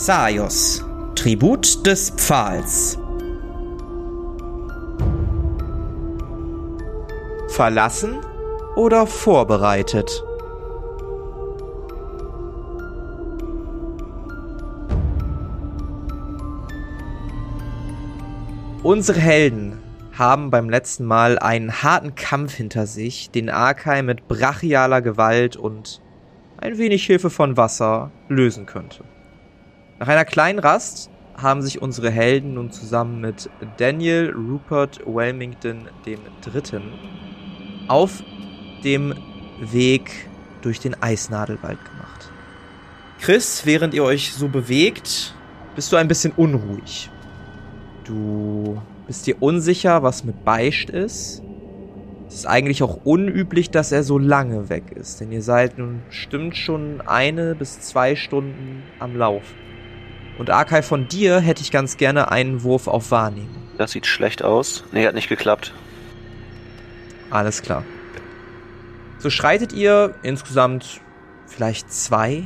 Zaios, Tribut des Pfahls. Verlassen oder vorbereitet? Unsere Helden haben beim letzten Mal einen harten Kampf hinter sich, den Arkai mit brachialer Gewalt und ein wenig Hilfe von Wasser lösen könnte. Nach einer kleinen Rast haben sich unsere Helden nun zusammen mit Daniel Rupert Wilmington III. auf dem Weg durch den Eisnadelwald gemacht. Chris, während ihr euch so bewegt, bist du ein bisschen unruhig. Du bist dir unsicher, was mit Beicht ist. Es ist eigentlich auch unüblich, dass er so lange weg ist, denn ihr seid nun stimmt schon eine bis zwei Stunden am Lauf. Und Arkai, von dir hätte ich ganz gerne einen Wurf auf Wahrnehmung. Das sieht schlecht aus. Nee, hat nicht geklappt. Alles klar. So schreitet ihr insgesamt vielleicht zwei,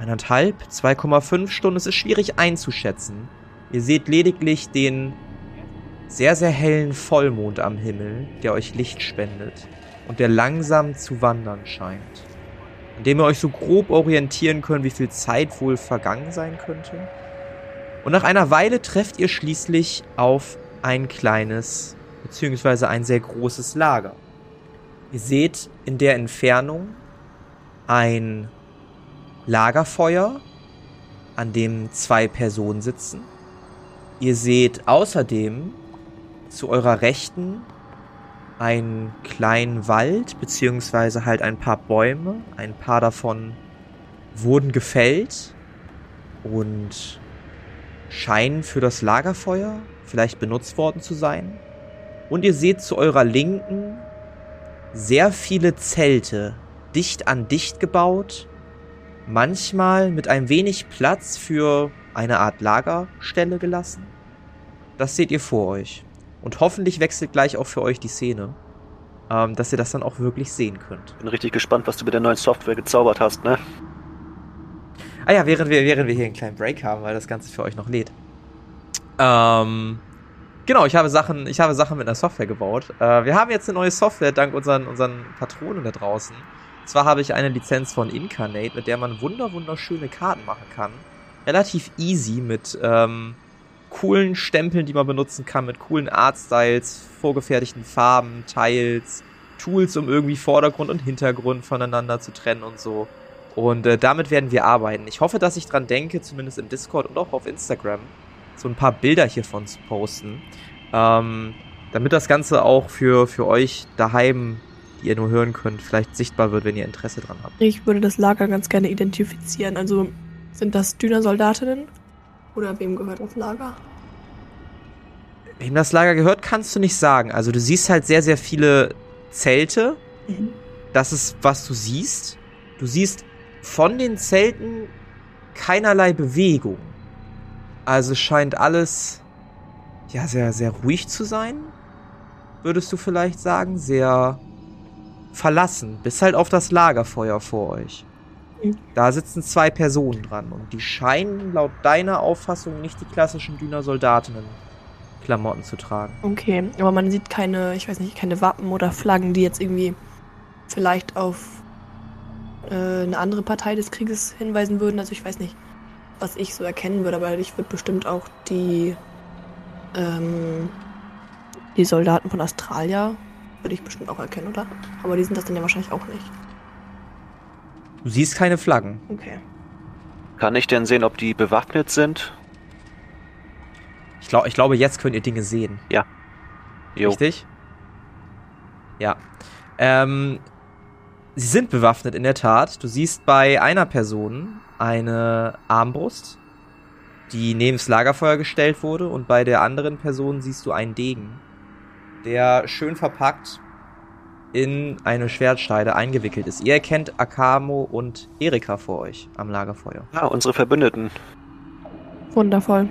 eineinhalb, 2,5 Stunden. Es ist schwierig einzuschätzen. Ihr seht lediglich den sehr, sehr hellen Vollmond am Himmel, der euch Licht spendet und der langsam zu wandern scheint. Indem ihr euch so grob orientieren könnt, wie viel Zeit wohl vergangen sein könnte. Und nach einer Weile trefft ihr schließlich auf ein kleines, beziehungsweise ein sehr großes Lager. Ihr seht in der Entfernung ein Lagerfeuer, an dem zwei Personen sitzen. Ihr seht außerdem zu eurer Rechten einen kleinen Wald, beziehungsweise halt ein paar Bäume. Ein paar davon wurden gefällt und scheinen für das Lagerfeuer vielleicht benutzt worden zu sein. Und ihr seht zu eurer Linken sehr viele Zelte, dicht an dicht gebaut, manchmal mit ein wenig Platz für eine Art Lagerstelle gelassen. Das seht ihr vor euch. Und hoffentlich wechselt gleich auch für euch die Szene, ähm, dass ihr das dann auch wirklich sehen könnt. Bin richtig gespannt, was du mit der neuen Software gezaubert hast, ne? Ah ja, während wir, während wir hier einen kleinen Break haben, weil das Ganze für euch noch lädt. Ähm, genau, ich habe Sachen, ich habe Sachen mit einer Software gebaut. Äh, wir haben jetzt eine neue Software dank unseren, unseren Patronen da draußen. Und zwar habe ich eine Lizenz von Incarnate, mit der man wunder wunderschöne Karten machen kann. Relativ easy mit ähm, coolen Stempeln, die man benutzen kann, mit coolen Artstyles, vorgefertigten Farben, Tiles, Tools, um irgendwie Vordergrund und Hintergrund voneinander zu trennen und so. Und äh, damit werden wir arbeiten. Ich hoffe, dass ich dran denke, zumindest im Discord und auch auf Instagram, so ein paar Bilder hiervon zu posten. Ähm, damit das Ganze auch für, für euch daheim, die ihr nur hören könnt, vielleicht sichtbar wird, wenn ihr Interesse dran habt. Ich würde das Lager ganz gerne identifizieren. Also sind das Dünner-Soldatinnen? Oder wem gehört das Lager? Wem das Lager gehört, kannst du nicht sagen. Also du siehst halt sehr, sehr viele Zelte. Mhm. Das ist, was du siehst. Du siehst von den Zelten keinerlei Bewegung. Also scheint alles ja sehr, sehr ruhig zu sein. Würdest du vielleicht sagen? Sehr verlassen. Bis halt auf das Lagerfeuer vor euch. Da sitzen zwei Personen dran und die scheinen laut deiner Auffassung nicht die klassischen Düner-Soldatinnen-Klamotten zu tragen. Okay, aber man sieht keine, ich weiß nicht, keine Wappen oder Flaggen, die jetzt irgendwie vielleicht auf äh, eine andere Partei des Krieges hinweisen würden. Also ich weiß nicht, was ich so erkennen würde, aber ich würde bestimmt auch die ähm, die Soldaten von Australia würde ich bestimmt auch erkennen, oder? Aber die sind das dann ja wahrscheinlich auch nicht. Du siehst keine Flaggen. Okay. Kann ich denn sehen, ob die bewaffnet sind? Ich, glaub, ich glaube, jetzt könnt ihr Dinge sehen. Ja. Jo. Richtig? Ja. Ähm, sie sind bewaffnet, in der Tat. Du siehst bei einer Person eine Armbrust, die neben das Lagerfeuer gestellt wurde, und bei der anderen Person siehst du einen Degen, der schön verpackt in eine Schwertscheide eingewickelt ist. Ihr erkennt Akamo und Erika vor euch am Lagerfeuer. Ah, unsere Verbündeten. Wundervoll.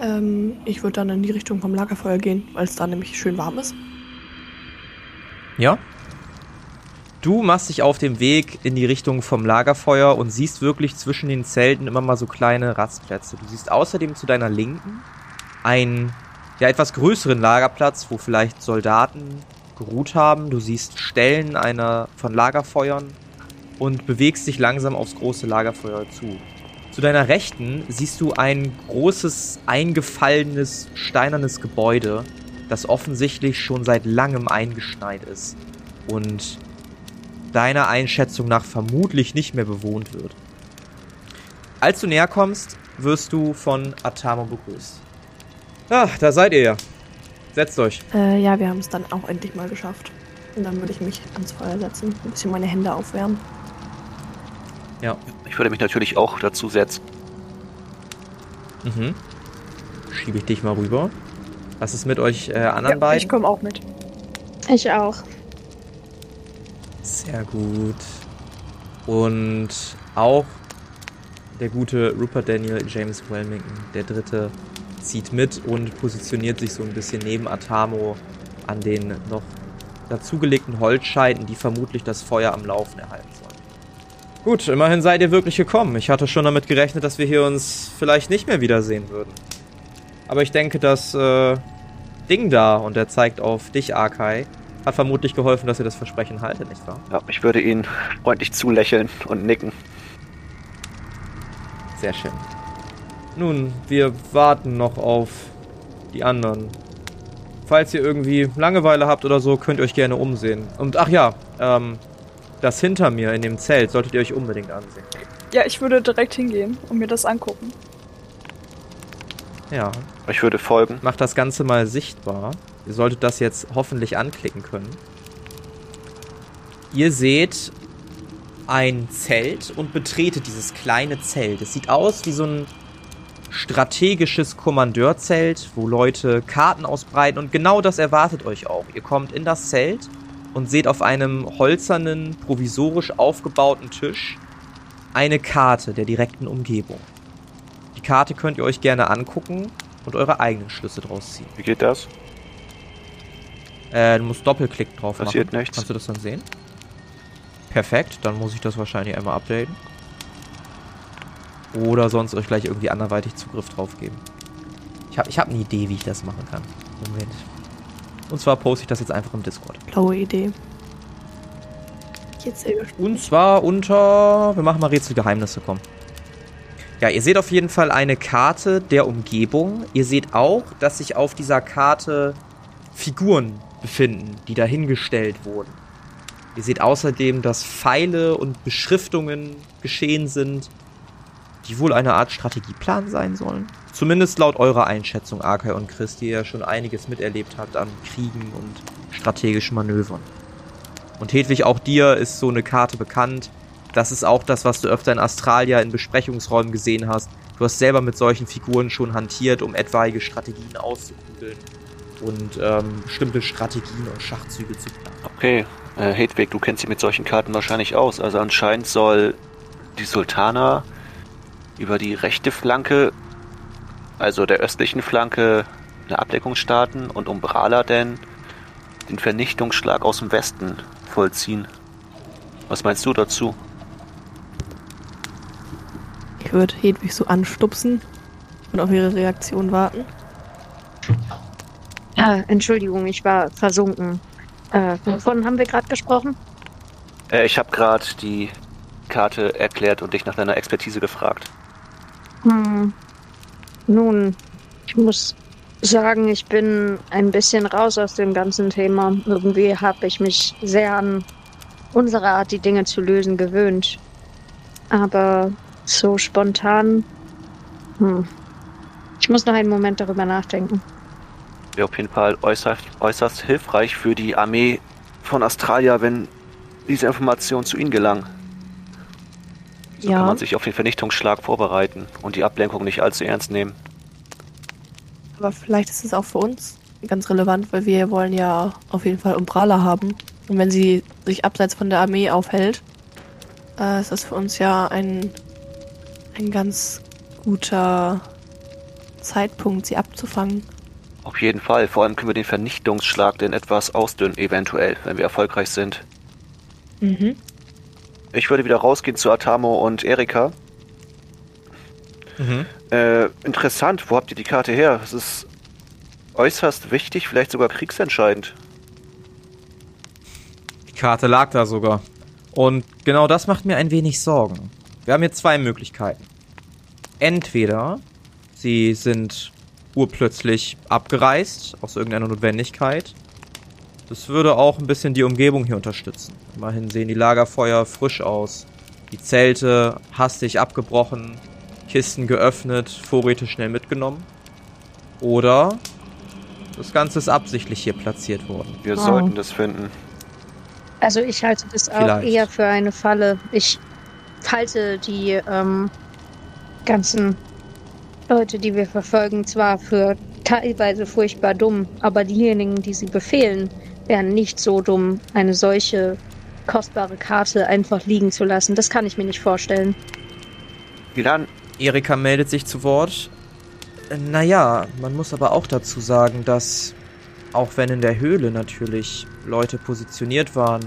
Ähm, ich würde dann in die Richtung vom Lagerfeuer gehen, weil es da nämlich schön warm ist. Ja? du machst dich auf dem Weg in die Richtung vom Lagerfeuer und siehst wirklich zwischen den Zelten immer mal so kleine Rastplätze. Du siehst außerdem zu deiner Linken einen ja, etwas größeren Lagerplatz, wo vielleicht Soldaten geruht haben. Du siehst Stellen einer von Lagerfeuern und bewegst dich langsam aufs große Lagerfeuer zu. Zu deiner Rechten siehst du ein großes, eingefallenes, steinernes Gebäude, das offensichtlich schon seit langem eingeschneit ist und deiner Einschätzung nach vermutlich nicht mehr bewohnt wird. Als du näher kommst, wirst du von Atamo begrüßt. Ah, da seid ihr ja. Setzt euch. Äh, ja, wir haben es dann auch endlich mal geschafft. Und dann würde ich mich ans Feuer setzen, ein bisschen meine Hände aufwärmen. Ja. Ich würde mich natürlich auch dazu setzen. Mhm. Schiebe ich dich mal rüber. Was ist mit euch äh, anderen Ja, beiden? ich komme auch mit. Ich auch. Sehr gut. Und auch der gute Rupert Daniel James Wilmington, der dritte, zieht mit und positioniert sich so ein bisschen neben Atamo an den noch dazugelegten Holzscheiten, die vermutlich das Feuer am Laufen erhalten sollen. Gut, immerhin seid ihr wirklich gekommen. Ich hatte schon damit gerechnet, dass wir hier uns vielleicht nicht mehr wiedersehen würden. Aber ich denke, das äh, Ding da, und er zeigt auf dich, Arkai, hat vermutlich geholfen, dass ihr das Versprechen haltet, nicht wahr? Ja, ich würde ihn freundlich zulächeln und nicken. Sehr schön. Nun, wir warten noch auf die anderen. Falls ihr irgendwie Langeweile habt oder so, könnt ihr euch gerne umsehen. Und ach ja, ähm, das hinter mir in dem Zelt solltet ihr euch unbedingt ansehen. Ja, ich würde direkt hingehen und mir das angucken. Ja, Ich würde folgen. macht das Ganze mal sichtbar. Ihr solltet das jetzt hoffentlich anklicken können. Ihr seht ein Zelt und betretet dieses kleine Zelt. Es sieht aus wie so ein strategisches Kommandeurzelt, wo Leute Karten ausbreiten und genau das erwartet euch auch. Ihr kommt in das Zelt und seht auf einem holzernen, provisorisch aufgebauten Tisch eine Karte der direkten Umgebung. Die Karte könnt ihr euch gerne angucken und eure eigenen Schlüsse draus ziehen. Wie geht das? Äh, du musst Doppelklick drauf Passiert machen. nichts. Kannst du das dann sehen? Perfekt, dann muss ich das wahrscheinlich einmal updaten. Oder sonst euch gleich irgendwie anderweitig Zugriff drauf geben. Ich habe ich hab eine Idee, wie ich das machen kann. Moment. Und zwar poste ich das jetzt einfach im Discord. Blaue Idee. Jetzt sehr gespannt. Und zwar unter. Wir machen mal Rätselgeheimnisse, komm. Ja, ihr seht auf jeden Fall eine Karte der Umgebung. Ihr seht auch, dass sich auf dieser Karte Figuren befinden, die dahingestellt wurden. Ihr seht außerdem, dass Pfeile und Beschriftungen geschehen sind, die wohl eine Art Strategieplan sein sollen. Zumindest laut eurer Einschätzung, Arkay und Chris, die ihr ja schon einiges miterlebt habt an Kriegen und strategischen Manövern. Und Hedwig, auch dir ist so eine Karte bekannt. Das ist auch das, was du öfter in Australia in Besprechungsräumen gesehen hast. Du hast selber mit solchen Figuren schon hantiert, um etwaige Strategien auszukugeln und ähm, bestimmte Strategien und Schachzüge zu planen. Okay, äh, Hedwig, du kennst dich mit solchen Karten wahrscheinlich aus. Also anscheinend soll die Sultana über die rechte Flanke, also der östlichen Flanke, eine Abdeckung starten und Umbrala denn den Vernichtungsschlag aus dem Westen vollziehen. Was meinst du dazu? Ich würde Hedwig so anstupsen und auf ihre Reaktion warten. Ah, Entschuldigung, ich war versunken. Äh, wovon haben wir gerade gesprochen? Äh, ich habe gerade die Karte erklärt und dich nach deiner Expertise gefragt. Hm. Nun, ich muss sagen, ich bin ein bisschen raus aus dem ganzen Thema. Irgendwie habe ich mich sehr an unsere Art, die Dinge zu lösen, gewöhnt. Aber so spontan. Hm. Ich muss noch einen Moment darüber nachdenken. Wäre auf jeden Fall äußerst, äußerst hilfreich für die Armee von Australia, wenn diese Informationen zu ihnen gelangen. So Ja. kann man sich auf den Vernichtungsschlag vorbereiten und die Ablenkung nicht allzu ernst nehmen. Aber vielleicht ist es auch für uns ganz relevant, weil wir wollen ja auf jeden Fall Umbrala haben. Und wenn sie sich abseits von der Armee aufhält, äh, ist das für uns ja ein, ein ganz guter Zeitpunkt, sie abzufangen. Auf jeden Fall. Vor allem können wir den Vernichtungsschlag denn etwas ausdünnen, eventuell, wenn wir erfolgreich sind. Mhm. Ich würde wieder rausgehen zu Atamo und Erika. Mhm. Äh, interessant, wo habt ihr die Karte her? Es ist äußerst wichtig, vielleicht sogar kriegsentscheidend. Die Karte lag da sogar. Und genau das macht mir ein wenig Sorgen. Wir haben hier zwei Möglichkeiten. Entweder sie sind urplötzlich abgereist, aus irgendeiner Notwendigkeit. Das würde auch ein bisschen die Umgebung hier unterstützen. Immerhin sehen die Lagerfeuer frisch aus. Die Zelte hastig abgebrochen, Kisten geöffnet, Vorräte schnell mitgenommen. Oder das Ganze ist absichtlich hier platziert worden. Wir Oh. sollten das finden. Also ich halte das auch Vielleicht. eher für eine Falle. Ich halte die ähm, ganzen Leute, die wir verfolgen, zwar für teilweise furchtbar dumm, aber diejenigen, die sie befehlen, wären nicht so dumm, eine solche kostbare Karte einfach liegen zu lassen. Das kann ich mir nicht vorstellen. Milan, Erika meldet sich zu Wort. Äh, Naja, man muss aber auch dazu sagen, dass auch wenn in der Höhle natürlich Leute positioniert waren,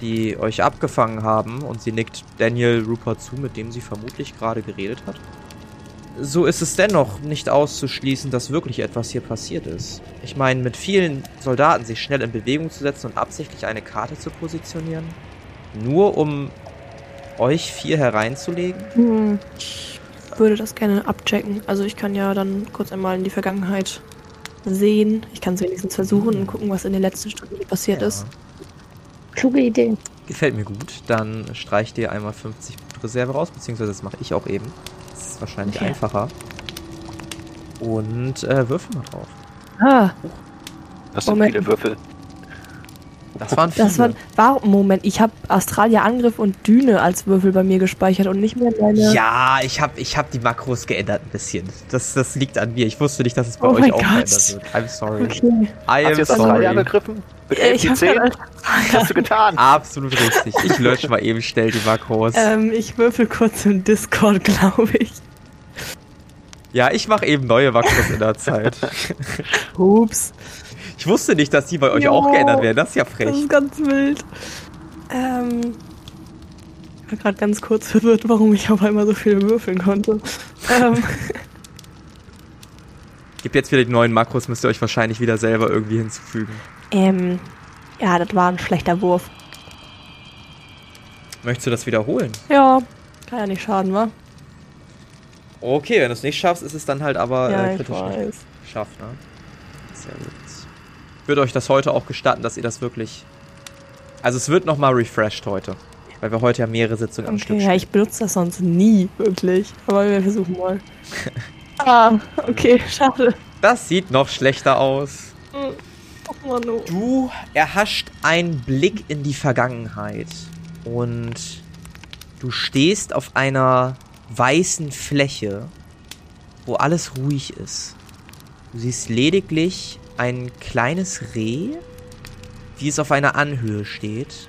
die euch abgefangen haben, und sie nickt Daniel Rupert zu, mit dem sie vermutlich gerade geredet hat, so ist es dennoch nicht auszuschließen, dass wirklich etwas hier passiert ist. Ich meine, mit vielen Soldaten sich schnell in Bewegung zu setzen und absichtlich eine Karte zu positionieren, nur um euch vier hereinzulegen, Hm. Ich würde das gerne abchecken. Also ich kann ja dann kurz einmal in die Vergangenheit sehen. Ich kann es wenigstens versuchen und gucken, was in den letzten Stunden passiert Ja. ist. Kluge Idee. Gefällt mir gut. Dann streich dir einmal 50 Reserve raus, beziehungsweise das mache ich auch eben. Das ist wahrscheinlich Okay. einfacher. Und äh, würfel mal drauf. Ah, das sind Moment. viele Würfel. Das waren viele. das war. Warum? Moment, ich habe Australia Angriff und Düne als Würfel bei mir gespeichert und nicht mehr meine. ja, ich habe ich hab die Makros geändert ein bisschen. Das, das liegt an mir. Ich wusste nicht, dass es bei Oh euch auch Gott. verändert wird. I'm sorry. Okay. I Hast du jetzt Australien sorry. angegriffen? Mit Äh, 11 Ich die habe 10? halt, Was hast du getan? Absolut richtig. Ich lösche mal eben schnell die Makros. ähm, ich würfel kurz im Discord, glaube ich. Ja, ich mache eben neue Makros in der Zeit. Ups. Ich wusste nicht, dass die bei euch Jo. auch geändert werden. Das ist ja Das frech. ist ganz wild. Ähm. Ich war gerade ganz kurz verwirrt, warum ich auf einmal so viel würfeln konnte. ähm, Gibt jetzt wieder die neuen Makros, müsst ihr euch wahrscheinlich wieder selber irgendwie hinzufügen. ähm, ja, das war ein schlechter Wurf. Möchtest du das wiederholen? Ja, kann ja nicht schaden, wa? Okay, wenn du es nicht schaffst, ist es dann halt aber ja, äh, ich kritisch geschafft, ne? Sehr gut. Ich würde euch das heute auch gestatten, dass ihr das wirklich. Also es wird nochmal refreshed heute. Weil wir heute ja mehrere Sitzungen am Stück Okay, ja, ich benutze das sonst nie, wirklich. Aber wir versuchen mal. ah, okay, schade. Das sieht noch schlechter aus. Oh. Du erhascht einen Blick in die Vergangenheit und du stehst auf einer weißen Fläche, wo alles ruhig ist. Du siehst lediglich ein kleines Reh, wie es auf einer Anhöhe steht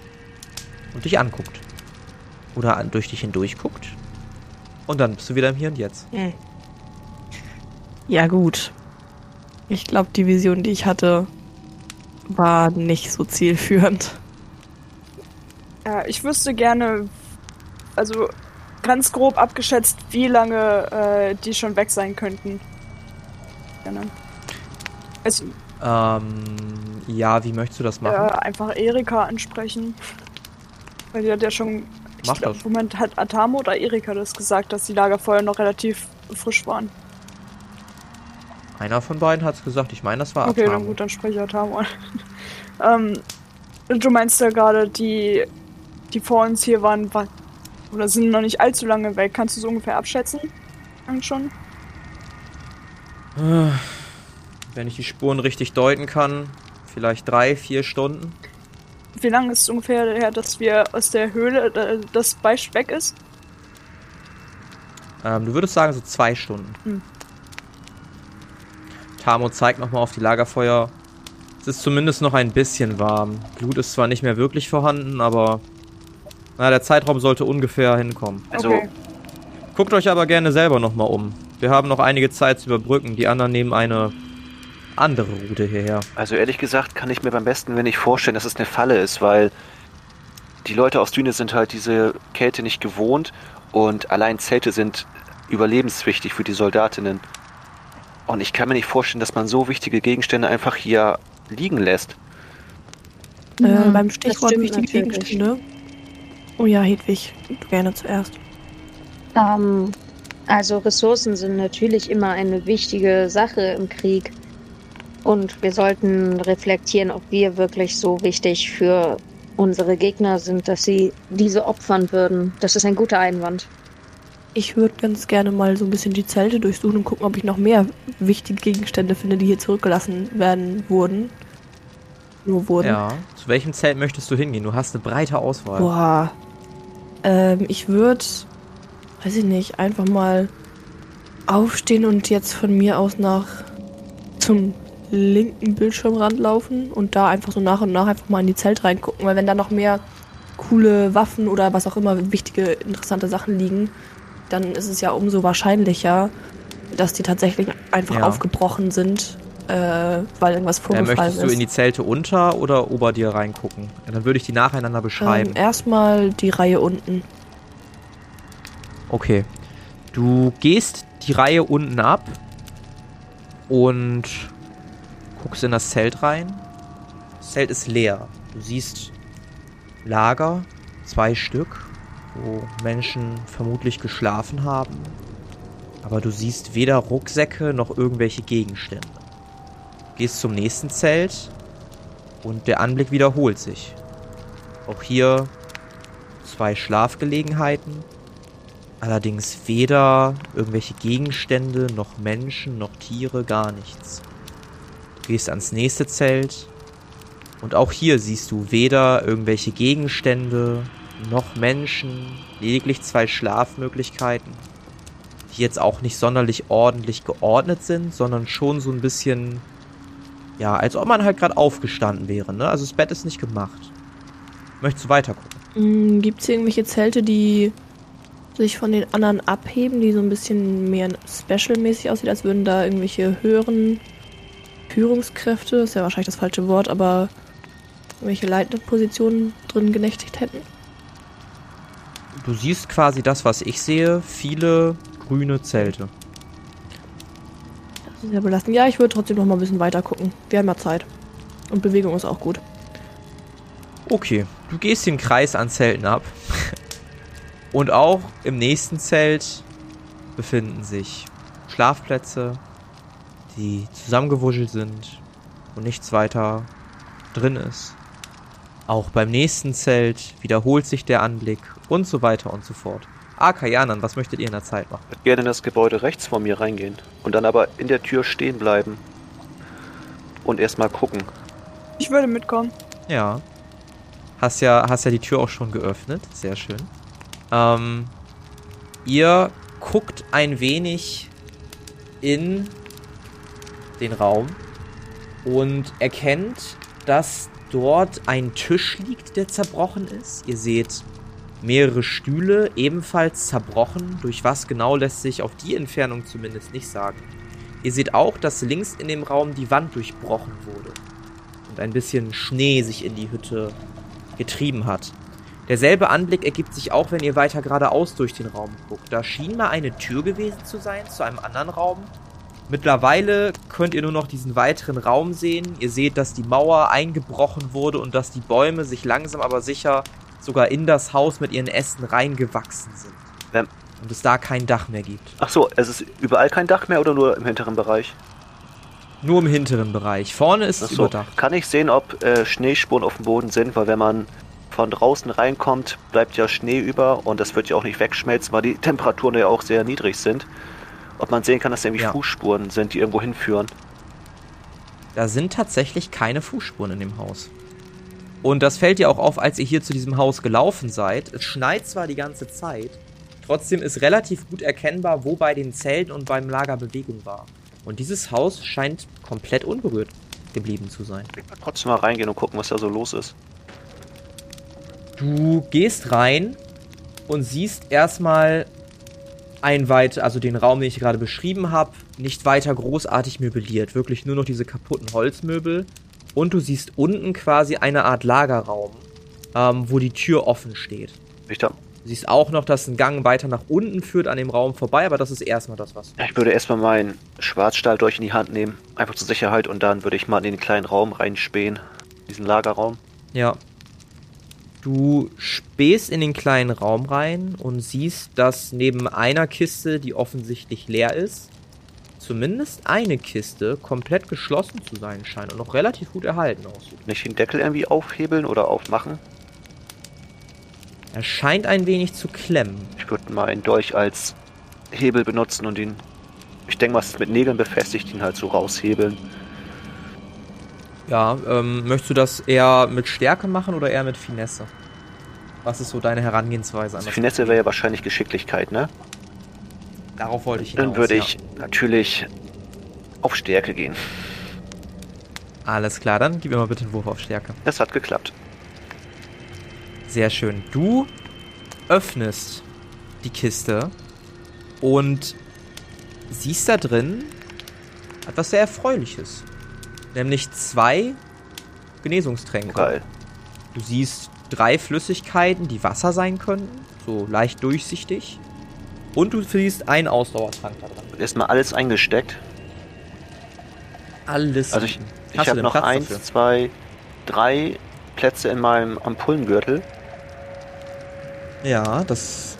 und dich anguckt. Oder an, durch dich hindurch guckt. Und dann bist du wieder im Hier und Jetzt. Ja, gut. Ich glaube, die Vision, die ich hatte, war nicht so zielführend. Ja, ich wüsste gerne, also ganz grob abgeschätzt, wie lange äh, die schon weg sein könnten. Gerne. Also, Ähm, ja, wie möchtest du das äh, machen? einfach Erika ansprechen. Weil die hat ja schon. Ich Mach glaub, das. Moment, hat Atamo oder Erika das gesagt, dass die Lagerfeuer noch relativ frisch waren? Einer von beiden hat es gesagt. Ich meine, das war Okay, dann Atamo. gut, dann spreche ich Atamo an. ähm, du meinst ja gerade, die, die vor uns hier waren, wa- oder sind noch nicht allzu lange weg. Kannst du so ungefähr abschätzen? Schon? Äh, Wenn ich die Spuren richtig deuten kann, vielleicht drei, vier Stunden. Wie lange ist es ungefähr her, dass wir aus der Höhle, äh, das Beisch weg ist? Ähm, du würdest sagen, so zwei Stunden. Hm. Tamo zeigt nochmal auf die Lagerfeuer. Es ist zumindest noch ein bisschen warm. Glut ist zwar nicht mehr wirklich vorhanden, aber na, der Zeitraum sollte ungefähr hinkommen. Also, Okay. Guckt euch aber gerne selber nochmal um. Wir haben noch einige Zeit zu überbrücken. Die anderen nehmen eine andere Route hierher. also ehrlich gesagt kann ich mir beim besten Willen nicht vorstellen, dass es eine Falle ist, weil die Leute aus Düne sind halt diese Kälte nicht gewohnt und allein Zelte sind überlebenswichtig für die Soldatinnen. Und ich kann mir nicht vorstellen, dass man so wichtige Gegenstände einfach hier liegen lässt. Äh, Ja, beim Stichwort wichtige natürlich. Gegenstände. Oh ja, Hedwig, du gerne zuerst. Ähm, also Ressourcen sind natürlich immer eine wichtige Sache im Krieg. Und wir sollten reflektieren, ob wir wirklich so wichtig für unsere Gegner sind, dass sie diese opfern würden. Das ist ein guter Einwand. Ich würde ganz gerne mal so ein bisschen die Zelte durchsuchen und gucken, ob ich noch mehr wichtige Gegenstände finde, die hier zurückgelassen werden wurden. Nur wurden. Ja. Zu welchem Zelt möchtest du hingehen? Du hast eine breite Auswahl. Boah. Ähm, ich würde, weiß ich nicht, einfach mal aufstehen und jetzt von mir aus nach zum linken Bildschirmrand laufen und da einfach so nach und nach einfach mal in die Zelt reingucken, weil wenn da noch mehr coole Waffen oder was auch immer wichtige, interessante Sachen liegen, dann ist es ja umso wahrscheinlicher, dass die tatsächlich einfach Ja. aufgebrochen sind, äh, weil irgendwas Äh, vorgefallen möchtest du ist. in die Zelte unter oder ober dir reingucken? Ja, dann würde ich die nacheinander beschreiben. ähm, erstmal die Reihe unten. Okay. Du gehst die Reihe unten ab und guckst in das Zelt rein. Das Zelt ist leer. Du siehst Lager, zwei Stück, wo Menschen vermutlich geschlafen haben. Aber du siehst weder Rucksäcke noch irgendwelche Gegenstände. Gehst zum nächsten Zelt und der Anblick wiederholt sich. Auch hier zwei Schlafgelegenheiten. Allerdings weder irgendwelche Gegenstände, noch Menschen, noch Tiere, gar nichts. Du gehst ans nächste Zelt und auch hier siehst du weder irgendwelche Gegenstände, noch Menschen, lediglich zwei Schlafmöglichkeiten, die jetzt auch nicht sonderlich ordentlich geordnet sind, sondern schon so ein bisschen, ja, als ob man halt gerade aufgestanden wäre, ne? Also das Bett ist nicht gemacht. Möchtest du weiter gucken? Gibt es irgendwelche Zelte, die sich von den anderen abheben, die so ein bisschen mehr special-mäßig aussieht, als würden da irgendwelche höheren Führungskräfte, ist ja wahrscheinlich das falsche Wort, aber irgendwelche leitenden Positionen drin genächtigt hätten? Du siehst quasi das, was ich sehe, viele grüne Zelte. Ja belastend. Ja, ich würde trotzdem noch mal ein bisschen weiter gucken. Wir haben ja Zeit. Und Bewegung ist auch gut. Okay, du gehst den Kreis an Zelten ab. Und auch im nächsten Zelt befinden sich Schlafplätze, die zusammengewuschelt sind und nichts weiter drin ist. Auch beim nächsten Zelt wiederholt sich der Anblick und so weiter und so fort. Ah, Kajanan, was möchtet ihr in der Zeit machen? Ich würde gerne in das Gebäude rechts von mir reingehen und dann aber in der Tür stehen bleiben und erstmal gucken. Ich würde mitkommen. Ja. Hast ja, hast ja die Tür auch schon geöffnet. Sehr schön. Ähm, ihr guckt ein wenig in den Raum und erkennt, dass dort ein Tisch liegt, der zerbrochen ist. Ihr seht mehrere Stühle, ebenfalls zerbrochen. Durch was genau lässt sich auf die Entfernung zumindest nicht sagen. Ihr seht auch, dass links in dem Raum die Wand durchbrochen wurde und ein bisschen Schnee sich in die Hütte getrieben hat. Derselbe Anblick ergibt sich auch, wenn ihr weiter geradeaus durch den Raum guckt. Da schien mal eine Tür gewesen zu sein zu einem anderen Raum. Mittlerweile könnt ihr nur noch diesen weiteren Raum sehen. Ihr seht, dass die Mauer eingebrochen wurde und dass die Bäume sich langsam aber sicher sogar in das Haus mit ihren Ästen reingewachsen sind. Ähm. Und es da kein Dach mehr gibt. Ach so, es ist überall kein Dach mehr oder nur im hinteren Bereich? Nur im hinteren Bereich. Vorne ist Ach es so, überdacht. kann ich sehen, ob äh, Schneespuren auf dem Boden sind, weil wenn man von draußen reinkommt, bleibt ja Schnee über und das wird ja auch nicht wegschmelzen, weil die Temperaturen ja auch sehr niedrig sind. Ob man sehen kann, dass da irgendwie Ja. Fußspuren sind, die irgendwo hinführen. Da sind tatsächlich keine Fußspuren in dem Haus. Und das fällt dir auch auf, als ihr hier zu diesem Haus gelaufen seid. Es schneit zwar die ganze Zeit, trotzdem ist relativ gut erkennbar, wo bei den Zelten und beim Lager Bewegung war. Und dieses Haus scheint komplett unberührt geblieben zu sein. Ich will trotzdem mal reingehen und gucken, was da so los ist. Du gehst rein und siehst erstmal ein weit, also den Raum, den ich gerade beschrieben habe, nicht weiter großartig möbliert. Wirklich nur noch diese kaputten Holzmöbel. Und du siehst unten quasi eine Art Lagerraum, ähm, wo die Tür offen steht. Ich, da, Du siehst auch noch, dass ein Gang weiter nach unten führt an dem Raum vorbei, aber das ist erstmal das, was. ich würde erstmal meinen Schwarzstahl durch in die Hand nehmen, einfach zur Sicherheit, und dann würde ich mal in den kleinen Raum reinspähen. Diesen Lagerraum. Ja. Du spähst in den kleinen Raum rein und siehst, dass neben einer Kiste, die offensichtlich leer ist, zumindest eine Kiste komplett geschlossen zu sein scheint und noch relativ gut erhalten aussieht. Nicht den Deckel irgendwie aufhebeln oder aufmachen. Er scheint ein wenig zu klemmen. Ich würde mal einen Dolch als Hebel benutzen und ihn. Ich denke mal, es ist mit Nägeln befestigt, ihn halt so raushebeln. Ja, ähm, möchtest du das eher mit Stärke machen oder eher mit Finesse? Was ist so deine Herangehensweise an das Finesse wäre ja wahrscheinlich Geschicklichkeit, ne? Darauf wollte ich hinaus. Dann würde ja. ich natürlich auf Stärke gehen. Alles klar, dann gib mir mal bitte einen Wurf auf Stärke. Das hat geklappt. Sehr schön. Du öffnest die Kiste und siehst da drin etwas sehr Erfreuliches. Nämlich zwei Genesungstränke. Geil. Du siehst drei Flüssigkeiten, die Wasser sein könnten, so leicht durchsichtig. Und du siehst einen Ausdauertrank da dran. Erstmal alles eingesteckt. Alles. Also ich, ich Hast du habe noch Platz eins, dafür? zwei, drei Plätze in meinem Ampullengürtel. Ja, das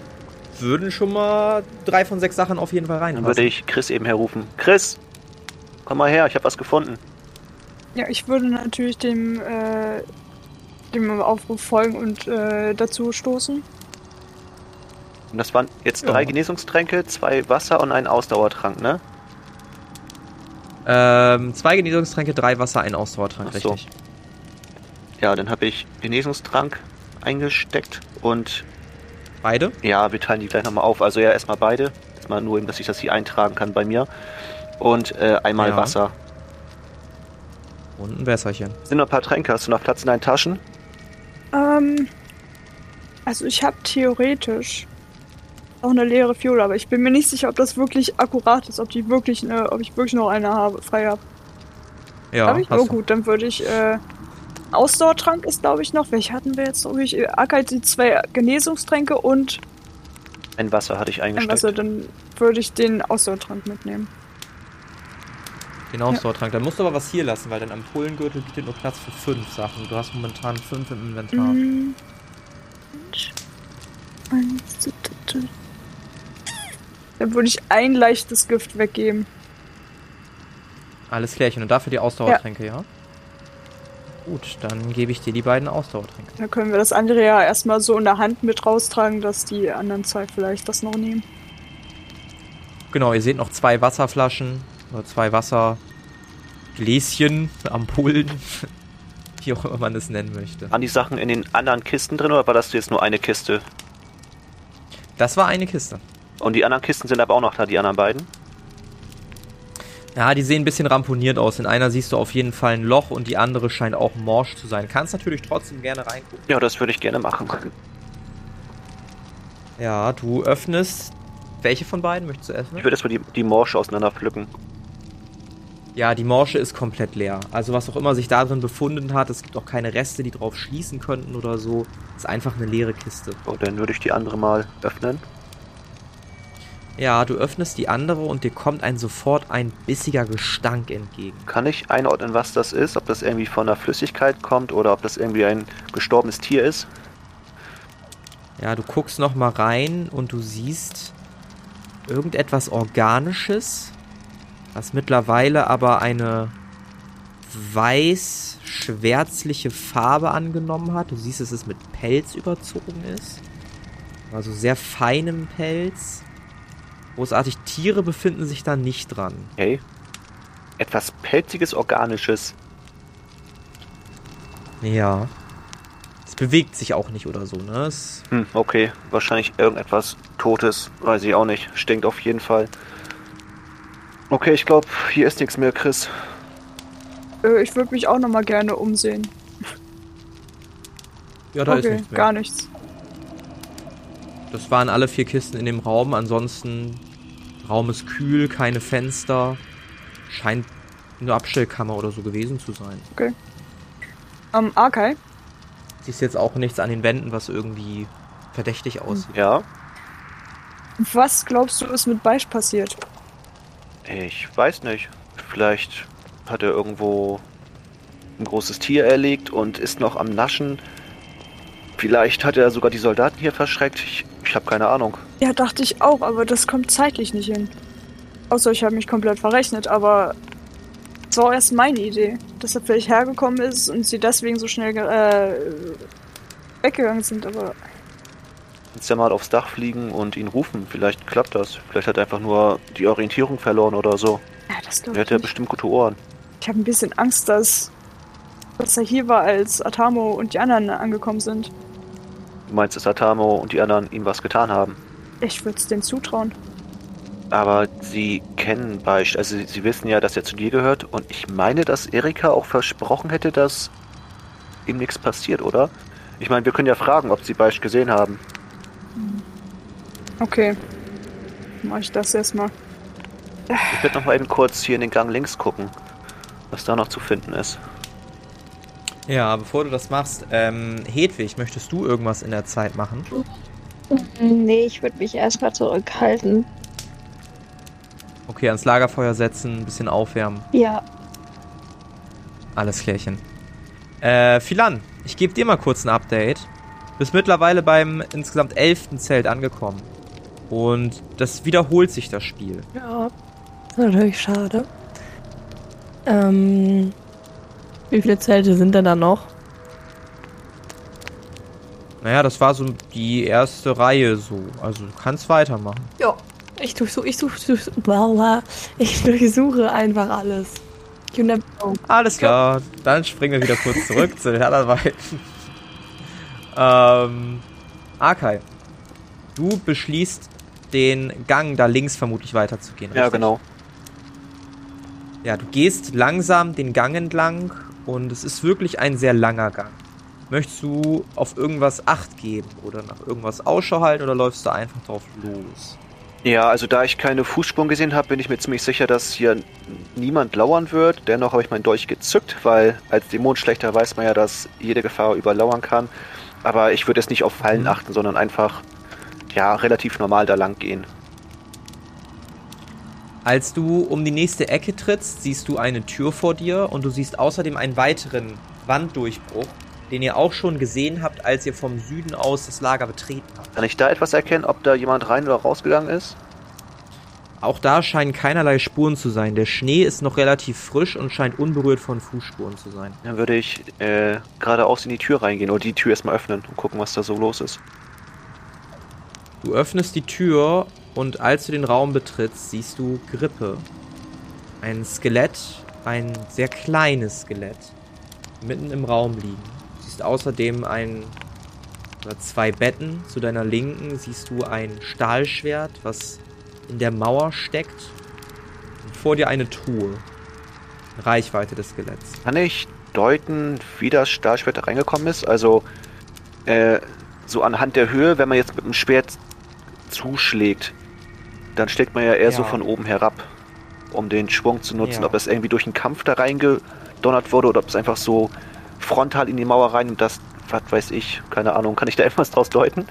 würden schon mal drei von sechs Sachen auf jeden Fall Dann reinpassen. würde ich Chris eben herrufen. Chris, komm mal her, ich habe was gefunden. Ja, ich würde natürlich dem, äh, dem Aufruf folgen und äh, dazu stoßen. Und das waren jetzt Ja. drei Genesungstränke, zwei Wasser und ein Ausdauertrank, ne? Ähm, zwei Genesungstränke, drei Wasser, ein Ausdauertrank, Ach so. richtig. Ja, dann habe ich Genesungstrank eingesteckt und Beide? ja, wir teilen die gleich nochmal auf. Also ja, erstmal beide. Erstmal nur eben, dass ich das hier eintragen kann bei mir. Und äh, einmal Ja. Wasser. Und ein Wässerchen. Sind noch ein paar Tränke? Hast du noch Platz in deinen Taschen? Ähm, also ich habe theoretisch auch eine leere Fiole, aber ich bin mir nicht sicher, ob das wirklich akkurat ist, ob die wirklich eine, ob ich wirklich noch eine habe, frei habe. Ja, Hab ich? hast Oh gut, dann würde ich, äh, Ausdauertrank ist glaube ich noch. Welche hatten wir jetzt? Glaube ich, Acker die zwei Genesungstränke und Ein Wasser hatte ich ein eingesteckt. Wasser. Dann würde ich den Ausdauertrank mitnehmen. Den Ausdauertrank. Dann musst du aber was hier lassen, weil dein Ampullengürtel bietet nur Platz für fünf Sachen. Du hast momentan fünf im Inventar. Eins, drei. Dann würde ich ein leichtes Gift weggeben. Alles klärchen. Und dafür die Ausdauertränke, ja? Gut, dann gebe ich dir die beiden Ausdauertränke. Dann können wir das andere ja erstmal so in der Hand mit raustragen, dass die anderen zwei vielleicht das noch nehmen. Genau, ihr seht noch zwei Wasserflaschen oder zwei Wassergläschen, Ampullen, wie auch immer man es nennen möchte. Waren die Sachen in den anderen Kisten drin oder war das jetzt nur eine Kiste? Das war eine Kiste. Und die anderen Kisten sind aber auch noch da, die anderen beiden? Ja, die sehen ein bisschen ramponiert aus. In einer siehst du auf jeden Fall ein Loch und die andere scheint auch morsch zu sein. Kannst natürlich trotzdem gerne reingucken. Ja, das würde ich gerne machen. Ja, du öffnest. Welche von beiden möchtest du öffnen? Ich würde erstmal die, die Morsche auseinander pflücken. Ja, die Morsche ist komplett leer. Also was auch immer sich da drin befunden hat, es gibt auch keine Reste, die drauf schließen könnten oder so. Ist einfach eine leere Kiste. So, dann würde ich die andere mal öffnen. Ja, du öffnest die andere und dir kommt ein sofort ein bissiger Gestank entgegen. Kann ich einordnen, was das ist? Ob das irgendwie von der Flüssigkeit kommt oder ob das irgendwie ein gestorbenes Tier ist? Ja, du guckst noch mal rein und du siehst irgendetwas Organisches, was mittlerweile aber eine weiß-schwärzliche Farbe angenommen hat. Du siehst, dass es mit Pelz überzogen ist. Also sehr feinem Pelz. Großartig Tiere befinden sich da nicht dran. Okay. Etwas pelziges, organisches. Ja. Es bewegt sich auch nicht oder so, ne? Es, Hm, okay. Wahrscheinlich irgendetwas Totes. Weiß ich auch nicht. Stinkt auf jeden Fall. Okay, ich glaube, hier ist nichts mehr, Chris. Äh, ich würde mich auch nochmal gerne umsehen. ja, da ist okay, nichts mehr. gar nichts. Das waren alle vier Kisten in dem Raum. Ansonsten, Raum ist kühl, keine Fenster. Scheint eine Abstellkammer oder so gewesen zu sein. Ähm, Arkai, Siehst jetzt auch nichts an den Wänden, was irgendwie verdächtig aussieht. Ja, Was glaubst du, ist mit Beisch passiert? ich weiß nicht. Vielleicht hat er irgendwo ein großes Tier erlegt und ist noch am Naschen. Vielleicht hat er sogar die Soldaten hier verschreckt. Ich, ich habe keine Ahnung. Ja, dachte ich auch, aber das kommt zeitlich nicht hin. Außer ich habe mich komplett verrechnet, aber es war erst meine Idee, dass er vielleicht hergekommen ist und sie deswegen so schnell äh, weggegangen sind, aber Jetzt ja mal aufs Dach fliegen und ihn rufen. Vielleicht klappt das. Vielleicht hat er einfach nur die Orientierung verloren oder so. ja, das Er glaube hat ich ja nicht. bestimmt gute Ohren. Ich habe ein bisschen Angst, dass, dass er hier war, als Atamo und die anderen angekommen sind. Du meinst, dass Atamo und die anderen ihm was getan haben. Ich würde es denen zutrauen. Aber sie kennen Beisch, also sie, sie wissen ja, dass er zu dir gehört. Und ich meine, dass Erika auch versprochen hätte, dass ihm nichts passiert, oder? Ich meine, wir können ja fragen, ob sie Beisch gesehen haben. Okay. Mach ich das erstmal. Ich werde noch mal eben kurz hier in den Gang links gucken, was da noch zu finden ist. Ja, bevor du das machst, ähm, Hedwig, möchtest du irgendwas in der Zeit machen? Nee, ich würde mich erstmal zurückhalten. Okay, ans Lagerfeuer setzen, ein bisschen aufwärmen. Ja, Alles klärchen. Äh, Philan, ich gebe dir mal kurz ein Update. Bist mittlerweile beim insgesamt elften Zelt angekommen. Und das wiederholt sich das Spiel. Ja, ist natürlich schade. Ähm, wie viele Zelte sind denn da noch? Naja, das war so die erste Reihe so. Also du kannst weitermachen. Ja. Ich durchsuche, ich suche, ich, bla, ich durchsuche einfach alles. Alles klar, dann springen wir wieder kurz zurück zu den anderen beiden. Ähm, Arkai, du beschließt, den Gang da links vermutlich weiterzugehen. Ja, richtig? genau. Ja, du gehst langsam den Gang entlang und es ist wirklich ein sehr langer Gang. Möchtest du auf irgendwas Acht geben oder nach irgendwas Ausschau halten oder läufst du einfach drauf los? Ja, also da ich keine Fußspuren gesehen habe, bin ich mir ziemlich sicher, dass hier niemand lauern wird. Dennoch habe ich meinen Dolch gezückt, weil als Dämonenschlechter weiß man ja, dass jede Gefahr überlauern kann. Aber ich würde jetzt nicht auf Fallen Mhm. achten, sondern einfach ja relativ normal da lang gehen. Als du um die nächste Ecke trittst, siehst du eine Tür vor dir und du siehst außerdem einen weiteren Wanddurchbruch, den ihr auch schon gesehen habt, als ihr vom Süden aus das Lager betreten habt. Kann ich da etwas erkennen, ob da jemand rein oder rausgegangen ist? Auch da scheinen keinerlei Spuren zu sein. Der Schnee ist noch relativ frisch und scheint unberührt von Fußspuren zu sein. Dann würde ich äh, geradeaus in die Tür reingehen oder die Tür erstmal öffnen und gucken, was da so los ist. Du öffnest die Tür und als du den Raum betrittst, siehst du Grippe. Ein Skelett, ein sehr kleines Skelett, mitten im Raum liegen. Du siehst außerdem ein oder zwei Betten. Zu deiner Linken siehst du ein Stahlschwert, was in der Mauer steckt. Und vor dir eine Truhe. Reichweite des Skeletts. Kann ich deuten, wie das Stahlschwert da reingekommen ist? Also, äh, so anhand der Höhe, wenn man jetzt mit dem Schwert zuschlägt, dann schlägt man ja eher so Ja. von oben herab, um den Schwung zu nutzen. Ja. Ob das irgendwie durch einen Kampf da reingedonnert wurde oder ob es einfach so frontal in die Mauer rein und das, was weiß ich, keine Ahnung. Kann ich da etwas draus deuten?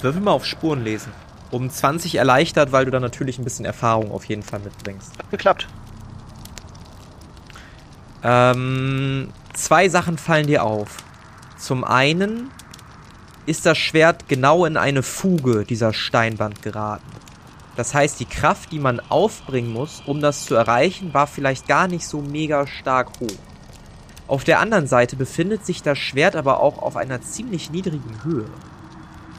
Würfel mal auf Spuren lesen. Um 20 erleichtert, weil du da natürlich ein bisschen Erfahrung auf jeden Fall mitbringst. Hat geklappt. Ähm, zwei Sachen fallen dir auf. Zum einen ist das Schwert genau in eine Fuge dieser Steinwand geraten. Das heißt, die Kraft, die man aufbringen muss, um das zu erreichen, war vielleicht gar nicht so mega stark hoch. Auf der anderen Seite befindet sich das Schwert aber auch auf einer ziemlich niedrigen Höhe.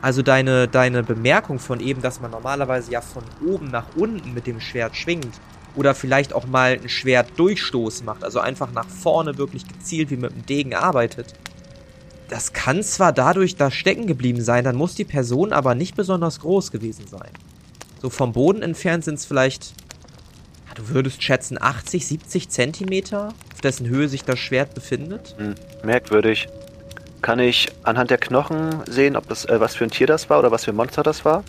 Also deine, deine Bemerkung von eben, dass man normalerweise ja von oben nach unten mit dem Schwert schwingt, oder vielleicht auch mal ein Schwert Durchstoß macht, also einfach nach vorne wirklich gezielt wie mit dem Degen arbeitet. Das kann zwar dadurch da stecken geblieben sein, dann muss die Person aber nicht besonders groß gewesen sein. So vom Boden entfernt sind es vielleicht, ja, du würdest schätzen 80, 70 Zentimeter, auf dessen Höhe sich das Schwert befindet. Hm, merkwürdig. Kann ich anhand der Knochen sehen, ob das, äh, was für ein Tier das war oder was für ein Monster das war?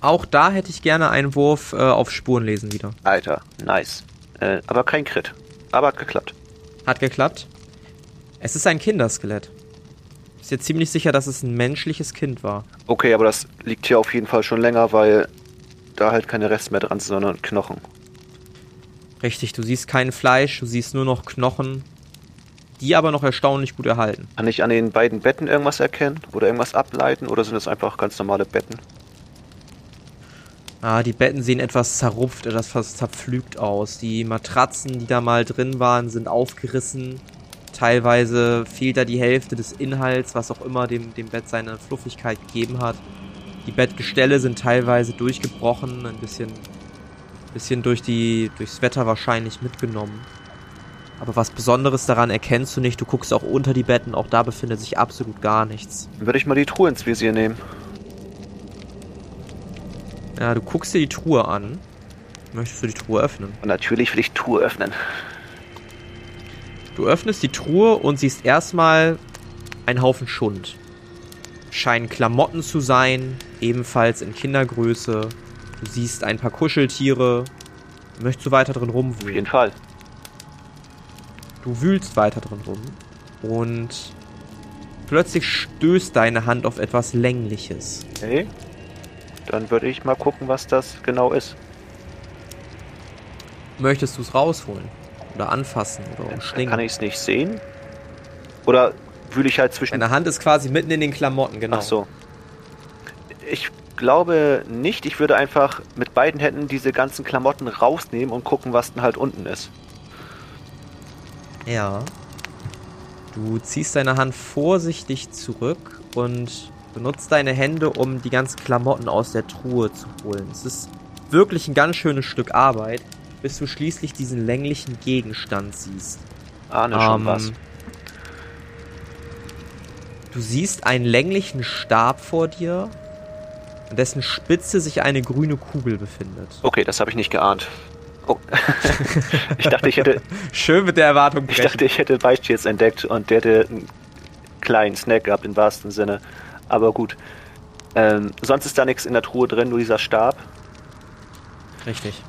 Auch da hätte ich gerne einen Wurf äh, auf Spurenlesen wieder. Alter, nice. Äh, aber kein Crit. Aber hat geklappt. Hat geklappt. Es ist ein Kinderskelett. Bist dir ziemlich sicher, dass es ein menschliches Kind war. Okay, aber das liegt hier auf jeden Fall schon länger, weil da halt keine Reste mehr dran sind, sondern Knochen. Richtig, du siehst kein Fleisch, du siehst nur noch Knochen, die aber noch erstaunlich gut erhalten. Kann ich an den beiden Betten irgendwas erkennen oder irgendwas ableiten oder sind es einfach ganz normale Betten? Ah, die Betten sehen etwas zerrupft, etwas zerpflügt aus. Die Matratzen, die da mal drin waren, sind aufgerissen. Teilweise fehlt da die Hälfte des Inhalts, was auch immer dem, dem Bett seine Fluffigkeit gegeben hat. Die Bettgestelle sind teilweise durchgebrochen, ein bisschen, bisschen durch die, durchs Wetter wahrscheinlich mitgenommen. Aber was Besonderes daran erkennst du nicht. Du guckst auch unter die Betten, auch da befindet sich absolut gar nichts. Dann würde ich mal die Truhe ins Visier nehmen. Ja, du guckst dir die Truhe an. Möchtest du die Truhe öffnen? Und natürlich will ich die Truhe öffnen. Du öffnest die Truhe und siehst erstmal einen Haufen Schund. Scheinen Klamotten zu sein, ebenfalls in Kindergröße. Du siehst ein paar Kuscheltiere. Möchtest du weiter drin Auf rumwühlen? jeden Fall. Du wühlst weiter drin rum und plötzlich stößt deine Hand auf etwas Längliches. Okay. Dann würde ich mal gucken, was das genau ist. Möchtest du es rausholen? Oder anfassen oder Kann umschlingen? ich es nicht sehen? Oder wühle ich halt zwischen... Deine Hand ist quasi mitten in den Klamotten, genau. Ach so. Ich glaube nicht. Ich würde einfach mit beiden Händen diese ganzen Klamotten rausnehmen und gucken, was denn halt unten ist. Ja. Du ziehst deine Hand vorsichtig zurück und benutzt deine Hände, um die ganzen Klamotten aus der Truhe zu holen. Es ist wirklich ein ganz schönes Stück Arbeit, bis du schließlich diesen länglichen Gegenstand siehst. Ahne schon Ähm, was. Du siehst einen länglichen Stab vor dir, an dessen Spitze sich eine grüne Kugel befindet. Okay, das habe ich nicht geahnt. Oh. ich dachte, ich hätte, Schön mit der Erwartung ich brechen. dachte, ich hätte Beicht jetzt entdeckt und der hätte einen kleinen Snack gehabt im wahrsten Sinne. Aber gut. Ähm, sonst ist da nichts in der Truhe drin, nur dieser Stab. Richtig.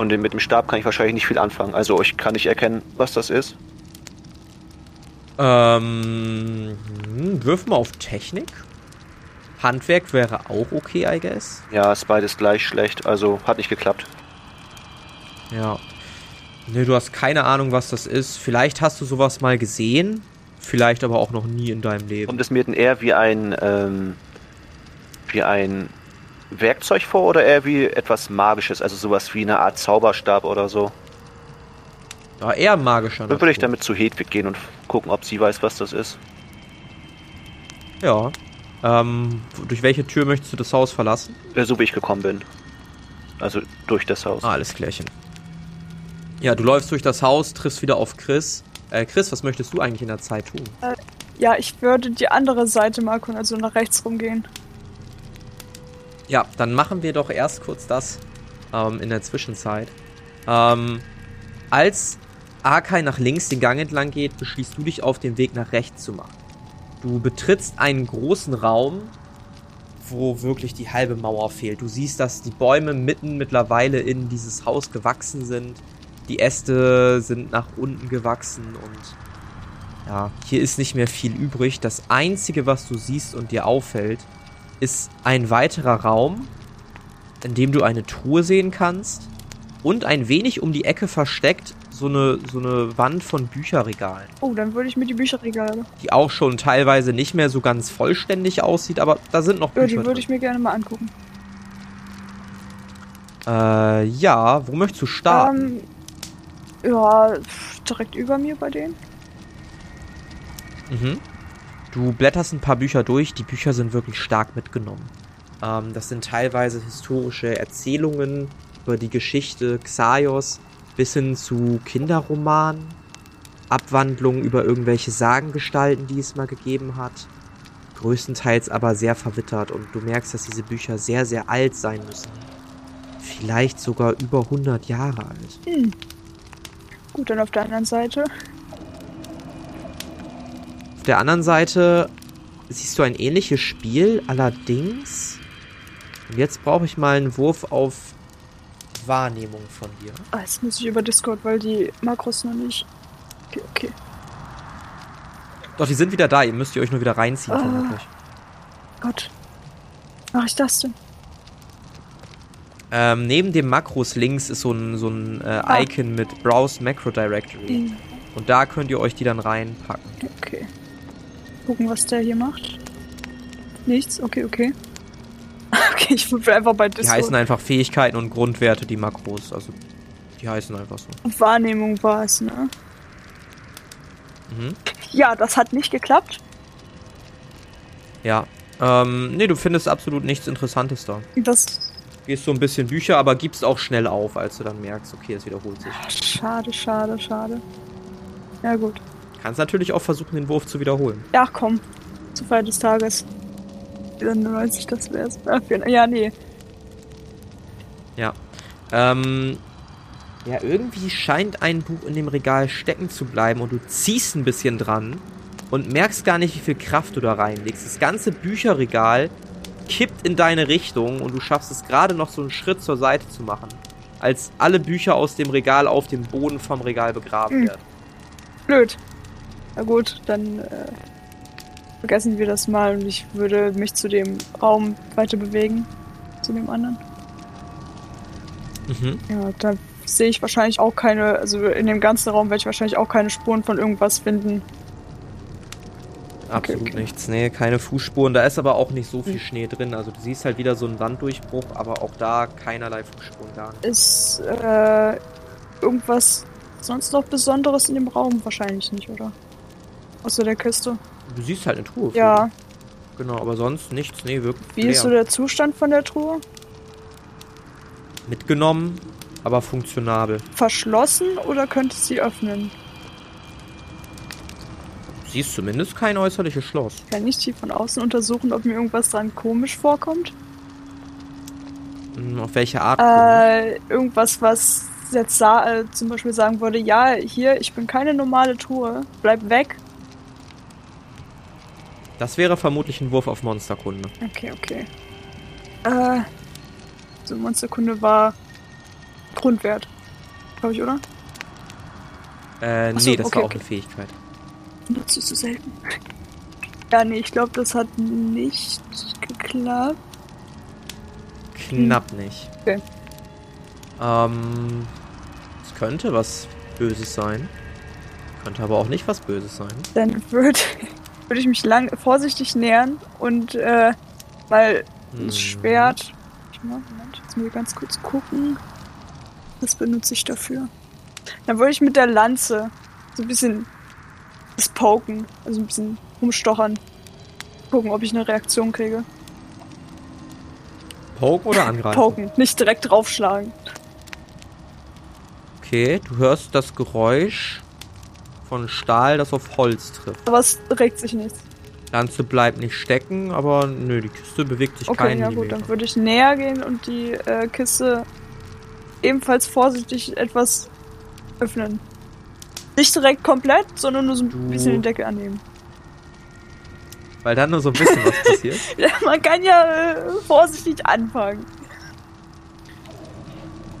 Und mit dem Stab kann ich wahrscheinlich nicht viel anfangen. Also ich kann nicht erkennen, was das ist. Ähm, hm, wirf mal auf Technik. Handwerk wäre auch okay, I guess. Ja, ist beides gleich schlecht. Also hat nicht geklappt. Ja. Ne, du hast keine Ahnung, was das ist. Vielleicht hast du sowas mal gesehen, vielleicht aber auch noch nie in deinem Leben. Kommt es mir denn eher wie ein, ähm, wie ein Werkzeug vor oder eher wie etwas Magisches? Also sowas wie eine Art Zauberstab oder so? Ja, eher magischer. Dann würde ich damit zu Hedwig gehen und gucken, ob sie weiß, was das ist. Ja. Ähm, durch welche Tür möchtest du das Haus verlassen? Äh, So wie ich gekommen bin. Also durch das Haus. Ah, alles klärchen. Ja, du läufst durch das Haus, triffst wieder auf Chris. Äh, Chris, was möchtest du eigentlich in der Zeit tun? Ja, ich würde die andere Seite mal gucken, also nach rechts rumgehen. Ja, dann machen wir doch erst kurz das ähm, in der Zwischenzeit. Ähm, als Arkai nach links den Gang entlang geht, beschließt du dich auf den Weg nach rechts zu machen. Du betrittst einen großen Raum, wo wirklich die halbe Mauer fehlt. Du siehst, dass die Bäume mitten mittlerweile in dieses Haus gewachsen sind. Die Äste sind nach unten gewachsen und ja, hier ist nicht mehr viel übrig. Das einzige, was du siehst und dir auffällt, ist ein weiterer Raum, in dem du eine Truhe sehen kannst und ein wenig um die Ecke versteckt so eine, so eine Wand von Bücherregalen, Oh, dann würde ich mir die Bücherregale. die auch schon teilweise nicht mehr so ganz vollständig aussieht, aber da sind noch Ja, Bücher die würde ich mir gerne mal angucken. Äh, ja, wo möchtest du starten? Ähm, ja, direkt über mir bei denen. Mhm. Du blätterst ein paar Bücher durch, die Bücher sind wirklich stark mitgenommen. Ähm, das sind teilweise historische Erzählungen über die Geschichte Xaios bis hin zu Kinderromanen, Abwandlungen über irgendwelche Sagengestalten, die es mal gegeben hat. Größtenteils aber sehr verwittert und du merkst, dass diese Bücher sehr, sehr alt sein müssen. Vielleicht sogar über 100 Jahre alt. Hm. Gut, dann auf der anderen Seite. Auf der anderen Seite siehst du ein ähnliches Spiel, allerdings. Und jetzt brauche ich mal einen Wurf auf Wahrnehmung von dir. Ah, jetzt muss ich über Discord, weil die Makros noch nicht. Okay, okay. Doch, die sind wieder da. Ihr müsst ihr euch nur wieder reinziehen, Ah. vermutlich. Gott. Mach ich das denn? Ähm, neben dem Makros links ist so ein, so ein äh, Ah. Icon mit Browse Macro Directory. Hm, Und da könnt ihr euch die dann reinpacken. Okay. Gucken, was der hier macht. Nichts? Okay, okay. Okay, ich würfel einfach bei Die Discord. heißen einfach Fähigkeiten und Grundwerte, die Makros. Also, die heißen einfach so. Wahrnehmung war es, ne? Mhm. Ja, das hat nicht geklappt. Ja. Ähm, nee, du findest absolut nichts Interessantes da. Das. Gehst so ein bisschen Bücher, aber gibst auch schnell auf, als du dann merkst, okay, es wiederholt sich. Schade, schade, schade. Ja, gut. Kannst natürlich auch versuchen, den Wurf zu wiederholen. Ja, komm. Zur Feier des Tages. 94, das wär's. Ah, Ja, nee. Ähm, ja, irgendwie scheint ein Buch in dem Regal stecken zu bleiben und du ziehst ein bisschen dran und merkst gar nicht, wie viel Kraft du da reinlegst. Das ganze Bücherregal kippt in deine Richtung und du schaffst es gerade noch so einen Schritt zur Seite zu machen, als alle Bücher aus dem Regal auf dem Boden vom Regal begraben Hm. werden. Blöd. Na gut, dann äh, vergessen wir das mal und ich würde mich zu dem Raum weiter bewegen. Zu dem anderen. Mhm. Ja, da sehe ich wahrscheinlich auch keine, also in dem ganzen Raum werde ich wahrscheinlich auch keine Spuren von irgendwas finden. Absolut okay. nichts. Nee, keine Fußspuren. Da ist aber auch nicht so viel Hm. Schnee drin. Also du siehst halt wieder so einen Wanddurchbruch, aber auch da keinerlei Fußspuren nicht. Ist äh, irgendwas sonst noch Besonderes in dem Raum? Wahrscheinlich nicht, oder? Außer der Kiste. Du siehst halt eine Truhe. Ja. Genau, aber sonst nichts. Nee, wirklich. Wie leer. ist so der Zustand von der Truhe? Mitgenommen, aber funktionabel. Verschlossen oder könnte ich sie öffnen? Du siehst zumindest kein äußerliches Schloss. Kann ich die von außen untersuchen, ob mir irgendwas dran komisch vorkommt? Hm, Auf welche Art? Äh, irgendwas, was jetzt äh, zum Beispiel sagen würde, ja, hier, ich bin keine normale Truhe, bleib weg. Das wäre vermutlich ein Wurf auf Monsterkunde. Okay, okay. Äh, so Monsterkunde war Grundwert, glaube ich, oder? Äh, Ach so, nee, das okay, war auch okay. eine Fähigkeit. Nutze ich so selten. Ja, nee, ich glaube, das hat nicht geklappt. Knapp nicht. Okay. Ähm, es könnte was Böses sein. Könnte aber auch nicht was Böses sein. Dann würde würd ich mich lang vorsichtig nähern und äh, mal Hm. das Schwert. Moment, jetzt muss ich ganz kurz gucken. Was benutze ich dafür? Dann würde ich mit der Lanze so ein bisschen das poken, also ein bisschen rumstochern. Gucken, ob ich eine Reaktion kriege. Poken oder angreifen? Poken, nicht direkt draufschlagen. Okay, du hörst das Geräusch von Stahl, das auf Holz trifft. Aber es regt sich nichts. Lanze bleibt nicht stecken, aber nö, die Kiste bewegt sich Okay, keinen ja gut, dann würde ich näher gehen und die äh, Kiste ebenfalls vorsichtig etwas öffnen. Nicht direkt komplett, sondern nur so ein Du- bisschen den Deckel annehmen. Weil dann nur so ein bisschen was passiert. Ja, man kann ja äh, vorsichtig anfangen.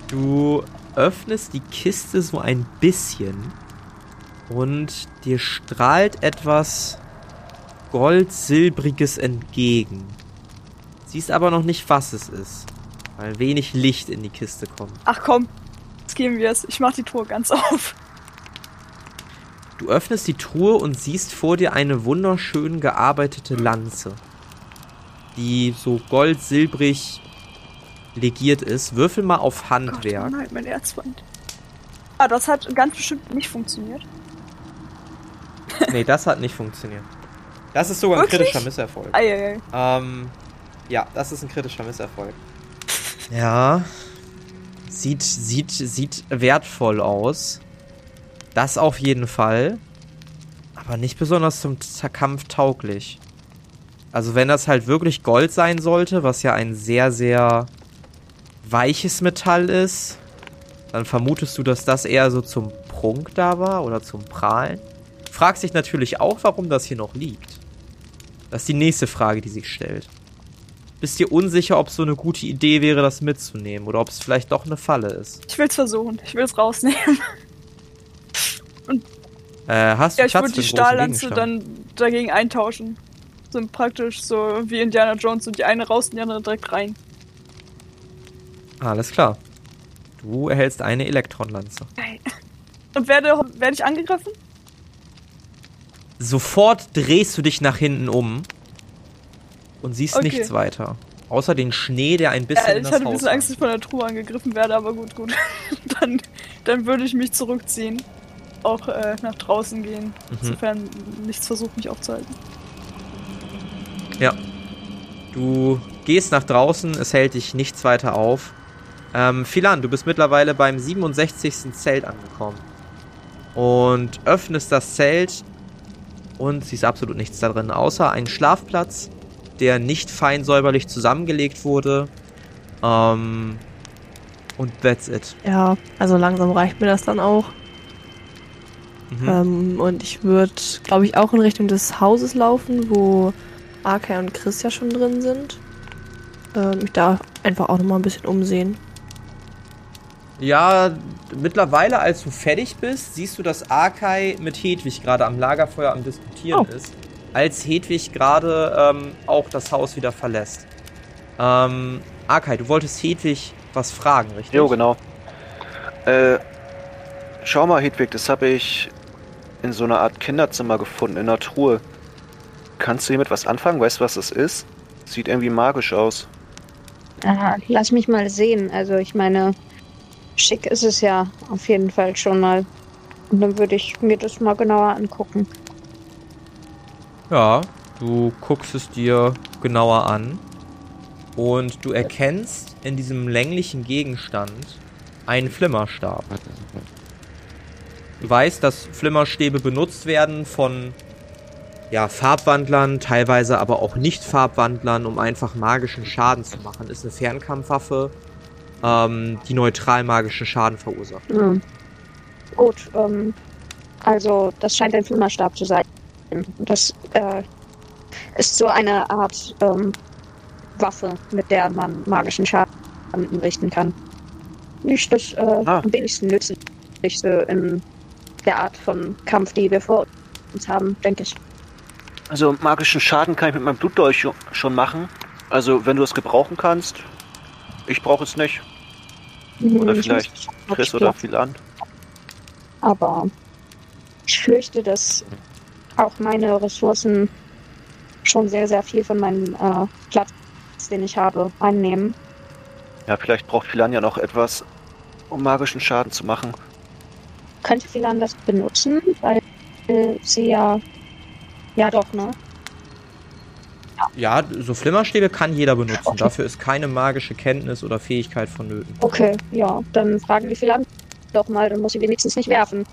Du öffnest die Kiste so ein bisschen und dir strahlt etwas Gold-Silbriges entgegen. Siehst aber noch nicht, was es ist, weil wenig Licht in die Kiste kommt. Ach komm, jetzt gehen wir es. Ich mach die Tour ganz auf. Du öffnest die Truhe und siehst vor dir eine wunderschön gearbeitete Lanze, die so gold-silbrig legiert ist. Würfel mal auf Gott, Handwerk. oh nein, mein Erzfeind. Ah, das hat ganz bestimmt nicht funktioniert. Nee, das hat nicht funktioniert. Das ist sogar ein Wirklich? kritischer Misserfolg. Eieiei. Ähm, ja, das ist ein kritischer Misserfolg. Ja. Sieht, sieht, sieht wertvoll aus. Das auf jeden Fall. Aber nicht besonders zum Kampf tauglich. Also wenn das halt wirklich Gold sein sollte, was ja ein sehr, sehr weiches Metall ist, dann vermutest du, dass das eher so zum Prunk da war oder zum Prahlen. Fragst dich natürlich auch, warum das hier noch liegt. Das ist die nächste Frage, die sich stellt. Bist dir unsicher, ob es so eine gute Idee wäre, das mitzunehmen oder ob es vielleicht doch eine Falle ist? Ich will's versuchen. Ich will's rausnehmen. Äh, hast du Ja, ich würde die Stahllanze dann dagegen eintauschen. Sind praktisch so wie Indiana Jones und die eine raus und die andere direkt rein. Alles klar. Du erhältst eine Elektronlanze. Und werde, werde ich angegriffen? Sofort drehst du dich nach hinten um und siehst Okay. nichts weiter. Außer den Schnee, der ein bisschen Ja, ich hatte ein Haus bisschen Angst, dass ich von der Truhe angegriffen werde, aber gut, gut. dann, dann würde ich mich zurückziehen. Auch äh, nach draußen gehen. Mhm. Insofern nichts versucht, mich aufzuhalten. Ja. Du gehst nach draußen, es hält dich nichts weiter auf. Ähm, Philan, du bist mittlerweile beim 67. Zelt angekommen. Und öffnest das Zelt und siehst absolut nichts da drin, außer einen Schlafplatz, der nicht fein säuberlich zusammengelegt wurde. Ähm, und that's it. Ja, also langsam reicht mir das dann auch. Mhm. Ähm, und ich würde, glaube ich, auch in Richtung des Hauses laufen, wo Arkay und Chris ja schon drin sind. Ähm, mich da einfach auch nochmal ein bisschen umsehen. Ja, mittlerweile, als du fertig bist, siehst du, dass Arkai mit Hedwig gerade am Lagerfeuer am Diskutieren Oh. ist. Als Hedwig gerade ähm, auch das Haus wieder verlässt. Ähm, Arkai, du wolltest Hedwig was fragen, richtig? Jo, genau. Äh, schau mal, Hedwig, das habe ich in so einer Art Kinderzimmer gefunden, in einer Truhe. Kannst du hiermit was anfangen? Weißt du, was das ist? Sieht irgendwie magisch aus. Ah, lass mich mal sehen. Also ich meine, schick ist es ja auf jeden Fall schon mal. Und dann würde ich mir das mal genauer angucken. Ja, du guckst es dir genauer an und du erkennst in diesem länglichen Gegenstand einen Flimmerstab. Du weißt, dass Flimmerstäbe benutzt werden von ja, Farbwandlern, teilweise aber auch Nicht-Farbwandlern, um einfach magischen Schaden zu machen. Ist eine Fernkampfwaffe, ähm, die neutral magischen Schaden verursacht. Hm. Gut, ähm, also das scheint ein Flimmerstab zu sein. Das äh, ist so eine Art ähm, Waffe, mit der man magischen Schaden anrichten kann. Nicht das äh, Ah. am wenigsten nützlichste in der Art von Kampf, die wir vor uns haben, denke ich. Also magischen Schaden kann ich mit meinem Blutdolch scho- schon machen. Also wenn du es gebrauchen kannst. Ich brauche es nicht. Oder Ich vielleicht Chris oder Philan. Aber ich fürchte, dass auch meine Ressourcen schon sehr, sehr viel von meinem äh, Platz, den ich habe, einnehmen. Ja, vielleicht braucht Philan ja noch etwas, um magischen Schaden zu machen. Könnte Philan das benutzen, weil sie ja. Ja, doch, ne? Ja, so Flimmerstäbe kann jeder benutzen. Okay. Dafür ist keine magische Kenntnis oder Fähigkeit vonnöten. Okay, ja, dann fragen wir Philan doch mal, dann muss sie wenigstens nicht werfen.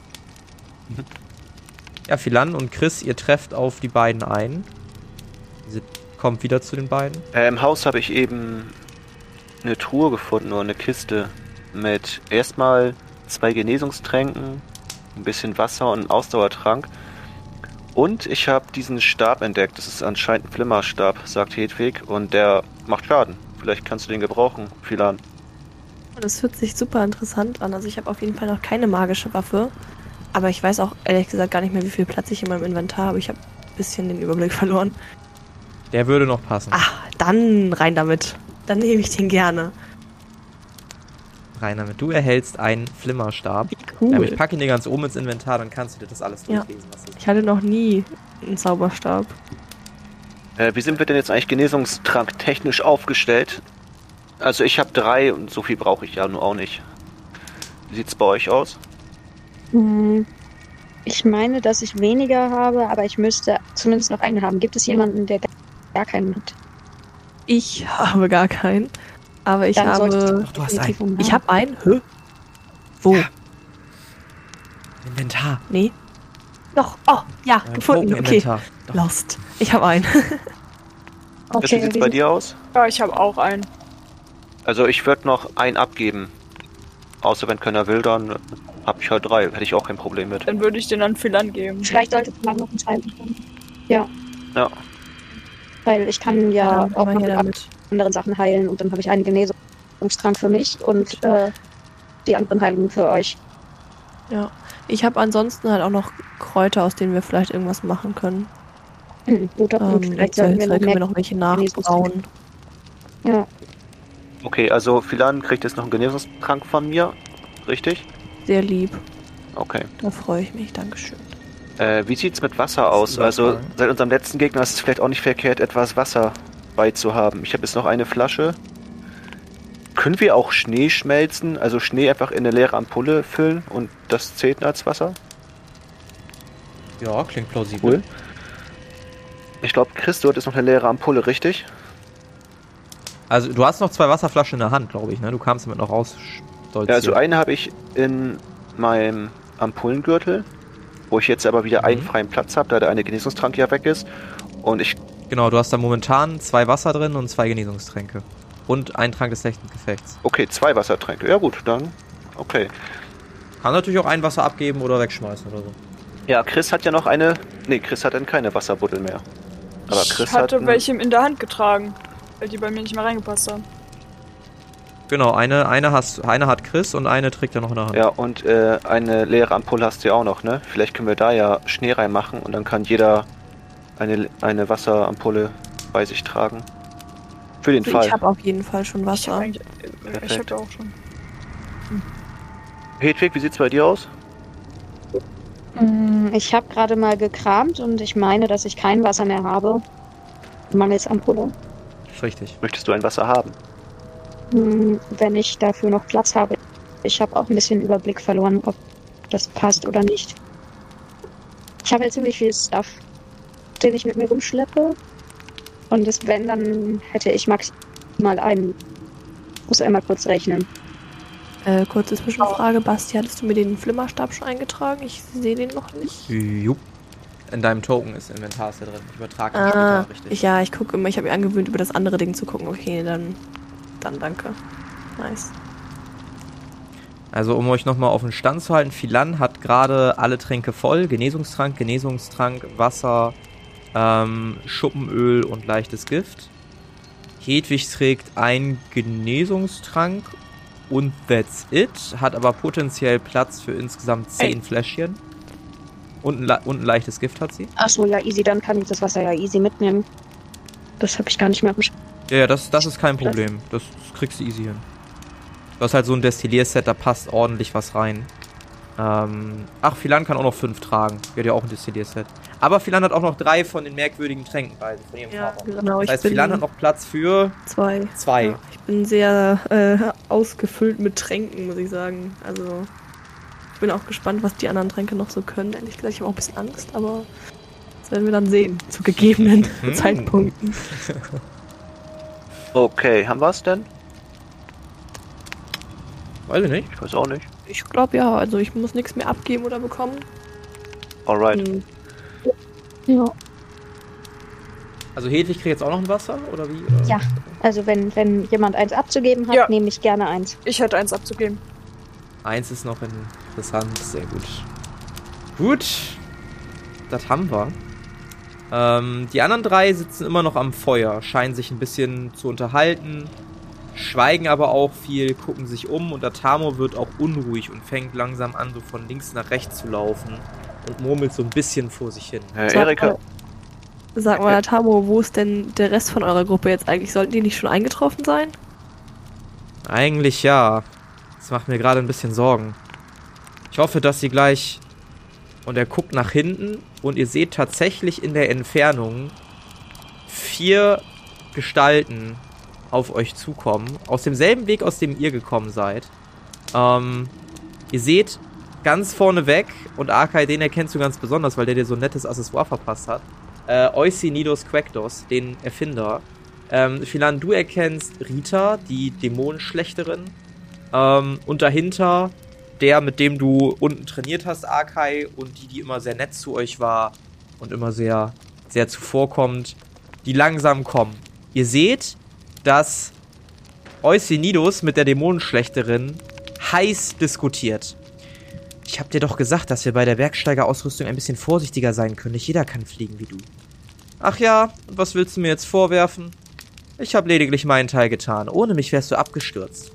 Ja, Philan und Chris, ihr trefft auf die beiden ein. Sie kommt wieder zu den beiden. Äh, Im Haus habe ich eben eine Truhe gefunden oder eine Kiste mit erstmal zwei Genesungstränken, ein bisschen Wasser und einen Ausdauertrank. Und ich habe diesen Stab entdeckt. Das ist anscheinend ein Flimmerstab, sagt Hedwig. Und der macht Schaden. Vielleicht kannst du den gebrauchen, Philan. Das hört sich super interessant an. Also ich habe auf jeden Fall noch keine magische Waffe. Aber ich weiß auch ehrlich gesagt gar nicht mehr, wie viel Platz ich in meinem Inventar habe. Ich habe ein bisschen den Überblick verloren. Der würde noch passen. Ah, dann rein damit. Dann nehme ich den gerne. Damit. Du erhältst einen Flimmerstab. Cool. Ähm, ich packe ihn dir ganz oben ins Inventar, dann kannst du dir das alles Ja. durchlesen. Ist. Ich hatte noch nie einen Zauberstab. Äh, wie sind wir denn jetzt eigentlich Genesungstrank technisch aufgestellt? Also ich habe drei und so viel brauche ich ja nur auch nicht. Wie sieht's bei euch aus? Hm, Ich meine, dass ich weniger habe, aber ich müsste zumindest noch einen haben. Gibt es jemanden, der gar keinen hat? Ich habe gar keinen. Aber ich Dann habe. Ach, du hast einen Ich habe einen? Hä? Wo? Ja. Inventar. Nee. Doch. Oh, ja, Ein gefunden. Okay. Doch. Lost. Ich habe einen. Okay, wie sieht's bei dir aus? Ja, ich habe auch einen. Also ich würde noch einen abgeben. Außer wenn keiner will, dann habe ich halt drei. Hätte ich auch kein Problem mit. Dann würde ich den an Philan geben. Vielleicht sollte man noch einen zweiten haben. Ja. Ja. Weil ich kann ja, dann auch mal noch damit. Anderen Sachen heilen und dann habe ich einen Genesungstrank für mich und äh, die anderen Heilungen für euch. Ja. Ich habe ansonsten halt auch noch Kräuter, aus denen wir vielleicht irgendwas machen können. Guter Punkt. Ähm, Vielleicht Vielleicht sollten wir noch können wir noch welche nachbrauen. Ja, Okay, also Philan kriegt jetzt noch einen Genesungstrank von mir. Richtig? Sehr lieb. Okay. Da freue ich mich. Dankeschön. Äh, wie sieht's mit Wasser aus? Also seit unserem letzten Gegner ist es vielleicht auch nicht verkehrt, etwas Wasser beizuhaben. Ich habe jetzt noch eine Flasche. Können wir auch Schnee schmelzen? Also Schnee einfach in eine leere Ampulle füllen und das zählt als Wasser? Ja, klingt plausibel. Cool. Ich glaube, Chris, du hattest noch eine leere Ampulle, richtig? Also du hast noch zwei Wasserflaschen in der Hand, glaube ich, ne? Du kamst damit noch raus. Ja, also eine habe ich in meinem Ampullengürtel, wo ich jetzt aber wieder einen Mhm. freien Platz habe, da der eine Genesungstrank ja weg ist. Und ich Genau, du hast da momentan zwei Wasser drin und zwei Genesungstränke. Und einen Trank des Gefechts. Okay, zwei Wassertränke. Ja gut, dann. Okay. Kann natürlich auch ein Wasser abgeben oder wegschmeißen oder so. Ja, Chris hat ja noch eine. Nee, Chris hat dann keine Wasserbuddel mehr. Aber ich Chris hat. hatte ein- welche in der Hand getragen, weil die bei mir nicht mehr reingepasst haben. Genau, eine, eine, hast, eine hat Chris und eine trägt er noch in der Hand. Ja, und äh, eine leere Ampulle hast du ja auch noch, ne? Vielleicht können wir da ja Schnee reinmachen und dann kann jeder eine, eine Wasserampulle bei sich tragen. Für den Also Fall. ich habe auf jeden Fall schon Ich habe Wasser. äh, habe auch schon. Hedwig, wie sieht's bei dir aus? Mm, Ich habe gerade mal gekramt und ich meine, dass ich kein Wasser mehr habe. Mangels Ampulle. Richtig. Möchtest du ein Wasser haben? Mm, Wenn ich dafür noch Platz habe. Ich habe auch ein bisschen Überblick verloren, ob das passt oder nicht. Ich habe ja ziemlich viel Stuff, den ich mit mir rumschleppe. Und das, wenn, dann hätte ich maximal einen. Muss einmal kurz rechnen. Äh, kurze Zwischenfrage. Basti, hattest du mir den Flimmerstab schon eingetragen? Ich sehe den noch nicht. Jupp. In deinem Token ist Inventar ist da drin. Ich übertrage ihn Ah, später, richtig. ich, ja, ich gucke immer. Ich habe mir angewöhnt, über das andere Ding zu gucken. Okay, dann, dann danke. Nice. Also um euch nochmal auf den Stand zu halten, Philan hat gerade alle Tränke voll. Genesungstrank, Genesungstrank, Wasser, ähm, Schuppenöl und leichtes Gift. Hedwig trägt einen Genesungstrank und that's it. Hat aber potenziell Platz für insgesamt 10 Fläschchen. Und ein, le- und ein leichtes Gift hat sie. Achso, ja, easy, dann kann ich das Wasser ja easy mitnehmen. Das habe ich gar nicht mehr auf dem Sch Ja, ja, das, das ist kein Problem. Das, das kriegst du easy hin. Du hast halt so ein Destillierset, da passt ordentlich was rein. Ähm, ach, Philan kann auch noch fünf tragen. Die hat ja auch ein Destillierset. Aber Philan hat auch noch drei von den merkwürdigen Tränken bei von ihrem Ja, Vater. genau. Das Ich heißt, bin Philan hat noch Platz für zwei. zwei. Ja, ich bin sehr äh, ausgefüllt mit Tränken, muss ich sagen. Also, ich bin auch gespannt, was die anderen Tränke noch so können. Ehrlich gesagt, ich habe auch ein bisschen Angst, aber das werden wir dann sehen, zu gegebenen Hm. Zeitpunkten. Okay, haben wir's denn? Weiß ich nicht. Ich weiß auch nicht. Ich glaube ja, also ich muss nichts mehr abgeben oder bekommen. Alright. Hm, Ja. Also Hedwig kriegt jetzt auch noch ein Wasser, oder wie? Oder? Ja. Also wenn, wenn jemand eins abzugeben hat, Ja. nehme ich gerne eins. Ich hätte eins abzugeben. Eins ist noch interessant, sehr gut. Gut, das haben wir. Ähm, die anderen drei sitzen immer noch am Feuer, scheinen sich ein bisschen zu unterhalten, schweigen aber auch viel, gucken sich um und der Tamo wird auch unruhig und fängt langsam an, so von links nach rechts zu laufen und murmelt so ein bisschen vor sich hin. Äh, Sag Erika, mal- Sag mal, Tamo, wo ist denn der Rest von eurer Gruppe jetzt eigentlich? Sollten die nicht schon eingetroffen sein? Eigentlich ja. Das macht mir gerade ein bisschen Sorgen. Ich hoffe, dass sie gleich. Und er guckt nach hinten und ihr seht tatsächlich in der Entfernung vier Gestalten auf euch zukommen. Aus demselben Weg, aus dem ihr gekommen seid. Ähm, ihr seht ganz vorne weg, und Arkai, den erkennst du ganz besonders, weil der dir so ein nettes Accessoire verpasst hat. Äh, Oisinidos Quackdos, den Erfinder. Ähm, Philan, du erkennst Rita, die Dämonenschlechterin. Ähm, und dahinter der, mit dem du unten trainiert hast, Arkai, und die, die immer sehr nett zu euch war und immer sehr, sehr zuvorkommt, die langsam kommen. Ihr seht, dass Eusinidos mit der Dämonenschlechterin heiß diskutiert. Ich hab dir doch gesagt, dass wir bei der Bergsteigerausrüstung ein bisschen vorsichtiger sein können. Nicht jeder kann fliegen wie du. Ach ja, und was willst du mir jetzt vorwerfen? Ich habe lediglich meinen Teil getan. Ohne mich wärst du abgestürzt.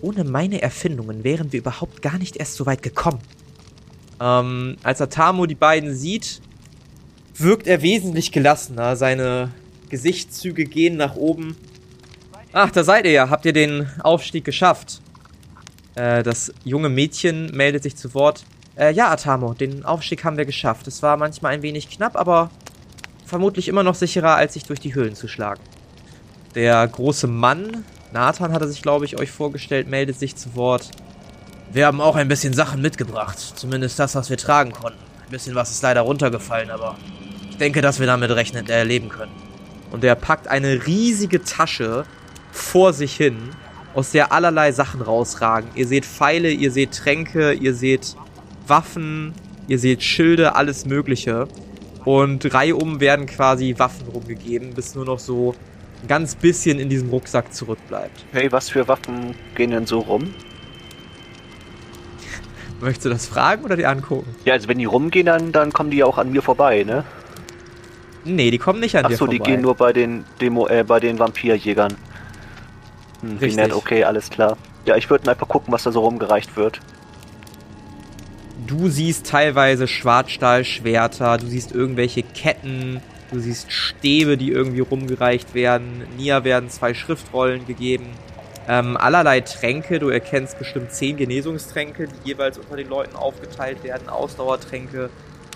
Ohne meine Erfindungen wären wir überhaupt gar nicht erst so weit gekommen. Ähm, als Atamo die beiden sieht, wirkt er wesentlich gelassener. Seine Gesichtszüge gehen nach oben. Ach, da seid ihr ja. Habt ihr den Aufstieg geschafft? Äh, das junge Mädchen meldet sich zu Wort. Äh, ja, Atamo, den Aufstieg haben wir geschafft. Es war manchmal ein wenig knapp, aber vermutlich immer noch sicherer, als sich durch die Höhlen zu schlagen. Der große Mann, Nathan hat er sich, glaube ich, euch vorgestellt, meldet sich zu Wort. Wir haben auch ein bisschen Sachen mitgebracht. Zumindest das, was wir tragen konnten. Ein bisschen was ist leider runtergefallen, aber ich denke, dass wir damit rechnen, äh, leben können. Und er packt eine riesige Tasche vor sich hin, aus der allerlei Sachen rausragen. Ihr seht Pfeile, ihr seht Tränke, ihr seht Waffen, ihr seht Schilde, alles Mögliche. Und reihum werden quasi Waffen rumgegeben, bis nur noch so ein ganz bisschen in diesem Rucksack zurückbleibt. Hey, was für Waffen gehen denn so rum? Möchtest du das fragen oder die angucken? Ja, also wenn die rumgehen, dann, dann kommen die ja auch an mir vorbei, ne? Nee, die kommen nicht an dir Achso, vorbei. die gehen nur bei den Demo, äh, bei den Vampirjägern. Hm, wie Richtig. nett, okay, alles klar. Ja, ich würde einfach gucken, was da so rumgereicht wird. Du siehst teilweise Schwarzstahlschwerter, du siehst irgendwelche Ketten, du siehst Stäbe, die irgendwie rumgereicht werden. Nia werden zwei Schriftrollen gegeben. Ähm, allerlei Tränke, du erkennst bestimmt zehn Genesungstränke, die jeweils unter den Leuten aufgeteilt werden. Ausdauertränke,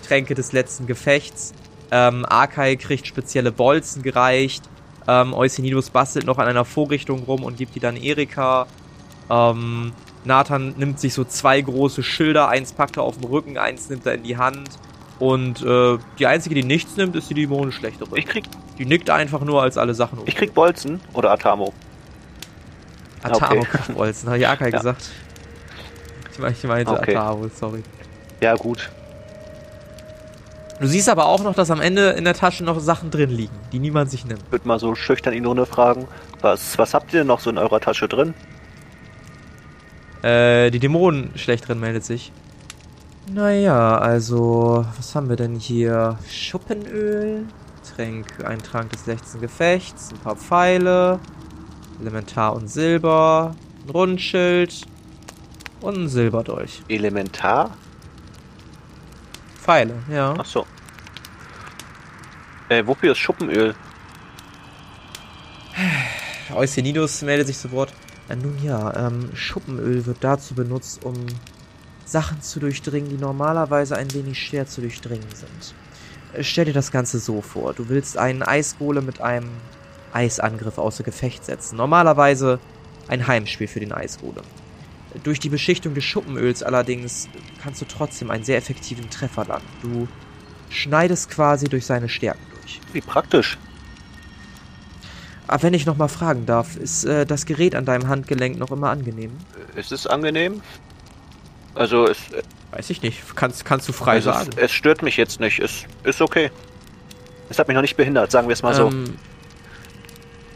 Tränke des letzten Gefechts. Ähm, Arkai kriegt spezielle Bolzen gereicht. Ähm, Eusenidos bastelt noch an einer Vorrichtung rum und gibt die dann Erika. Ähm, Nathan nimmt sich so zwei große Schilder, eins packt er auf den Rücken, eins nimmt er in die Hand. Und äh, die einzige, die nichts nimmt, ist die Dämonenschlechterin. Ich krieg, Die nickt einfach nur, als alle Sachen ich krieg Bolzen oder Atamo. Atamo okay. Kraftbolzen, habe ich Arkai Ja. gesagt. Ich, mein, ich meinte Okay. Atamo, sorry. Ja, gut. Du siehst aber auch noch, dass am Ende in der Tasche noch Sachen drin liegen, die niemand sich nimmt. Ich würde mal so schüchtern in die Runde fragen. Was, was habt ihr denn noch so in eurer Tasche drin? Äh, die Dämonenschlechterin meldet sich. Naja, also, was haben wir denn hier? Schuppenöl, Tränk, ein Trank des letzten Gefechts, ein paar Pfeile, Elementar und Silber, ein Rundschild und ein Silberdolch. Elementar? Pfeile, ja. Ach so. Äh, wofür ist Schuppenöl? Eusenidos meldet sich zu Wort. Nun ja, ähm, Schuppenöl wird dazu benutzt, um Sachen zu durchdringen, die normalerweise ein wenig schwer zu durchdringen sind. Äh, Stell dir das Ganze so vor. Du willst einen Eisgolem mit einem Eisangriff außer Gefecht setzen. Normalerweise ein Heimspiel für den Eisgolem. Durch die Beschichtung des Schuppenöls allerdings kannst du trotzdem einen sehr effektiven Treffer landen. Du schneidest quasi durch seine Stärken durch. Wie praktisch. Aber wenn ich noch mal fragen darf, ist äh, das Gerät an deinem Handgelenk noch immer angenehm? Ist es angenehm? Also, es, Weiß ich nicht. Kannst, kannst du frei also sagen. es, es stört mich jetzt nicht. Es ist okay. Es hat mich noch nicht behindert, sagen wir es mal so. Ähm,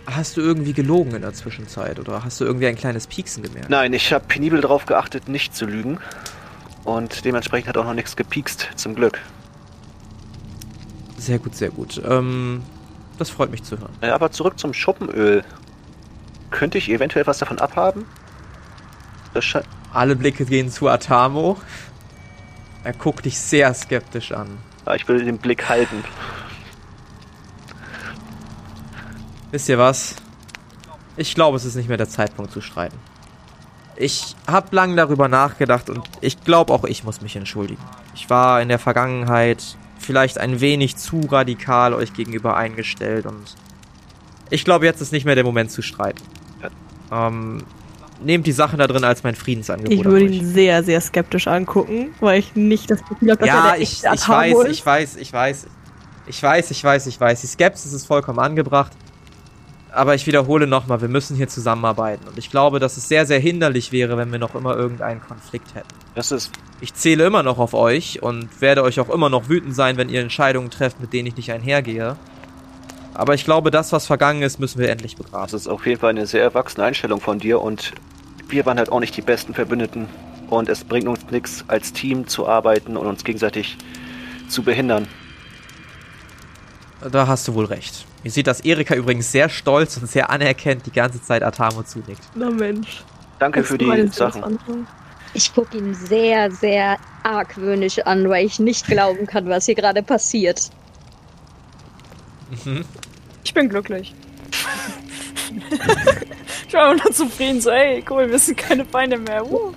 hast du irgendwie gelogen in der Zwischenzeit oder hast du irgendwie ein kleines Pieksen gemerkt? Nein, ich habe penibel darauf geachtet, nicht zu lügen. Und dementsprechend hat auch noch nichts gepiekst, zum Glück. Sehr gut, sehr gut. Ähm, das freut mich zu hören. Äh, Aber zurück zum Schuppenöl. Könnte ich eventuell was davon abhaben? Das Alle Blicke gehen zu Atamo. Er guckt dich sehr skeptisch an. Ah, ich will den Blick halten. Wisst ihr was? Ich glaube, es ist nicht mehr der Zeitpunkt zu streiten. Ich habe lang darüber nachgedacht und ich glaube auch ich muss mich entschuldigen. Ich war in der Vergangenheit vielleicht ein wenig zu radikal euch gegenüber eingestellt und ich glaube, jetzt ist nicht mehr der Moment zu streiten. Ähm, nehmt die Sachen da drin als mein Friedensangebot. Ich würde ihn sehr, sehr skeptisch angucken, weil ich nicht das Gefühl habe, dass er Ja, der ich, ich weiß, ist. ich weiß, ich weiß. Ich weiß, ich weiß, ich weiß. Die Skepsis ist vollkommen angebracht. Aber ich wiederhole nochmal, wir müssen hier zusammenarbeiten. Und ich glaube, dass es sehr, sehr hinderlich wäre, wenn wir noch immer irgendeinen Konflikt hätten. Das ist. Ich zähle immer noch auf euch und werde euch auch immer noch wütend sein, wenn ihr Entscheidungen trefft, mit denen ich nicht einhergehe. Aber ich glaube, das, was vergangen ist, müssen wir endlich Das begraben. ist auf jeden Fall eine sehr erwachsene Einstellung von dir und wir waren halt auch nicht die besten Verbündeten und es bringt uns nichts, als Team zu arbeiten und uns gegenseitig zu behindern. Da hast du wohl recht. Ihr seht, dass Erika übrigens sehr stolz und sehr anerkennt die ganze Zeit Atamo zunickt. Na Mensch. Danke für die Sachen. Ich gucke ihn sehr, sehr argwöhnisch an, weil ich nicht glauben kann, was hier gerade passiert. Mhm. Ich bin glücklich. ich war immer nur zufrieden, so, ey, cool, wir sind keine Feinde mehr. Uh.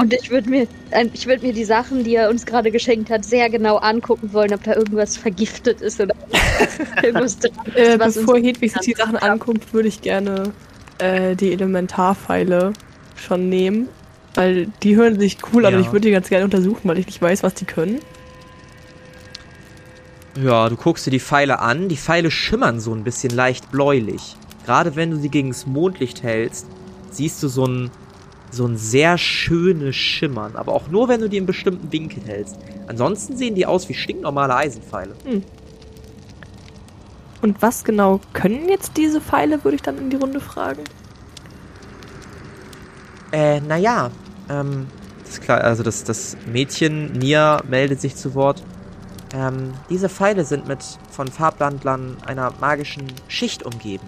Und ich würde mir, äh, ich würde mir die Sachen, die er uns gerade geschenkt hat, sehr genau angucken wollen, ob da irgendwas vergiftet ist oder irgendwas dran ist, Äh, was bevor Hedwig sich die Sachen anguckt, würde ich gerne äh, die Elementarpfeile schon nehmen. Weil die hören sich cool an Ja. und ich würde die ganz gerne untersuchen, weil ich nicht weiß, was die können. Ja, du guckst dir die Pfeile an. Die Pfeile schimmern so ein bisschen leicht bläulich. Gerade wenn du sie gegen das Mondlicht hältst, siehst du so ein, so ein sehr schönes Schimmern. Aber auch nur, wenn du die in bestimmten Winkel hältst. Ansonsten sehen die aus wie stinknormale Eisenpfeile. Und was genau können jetzt diese Pfeile, würde ich dann in die Runde fragen. Äh, naja, ähm, das ist klar, also das, das Mädchen Nia meldet sich zu Wort. Ähm, diese Pfeile sind mit von Farblandlern einer magischen Schicht umgeben.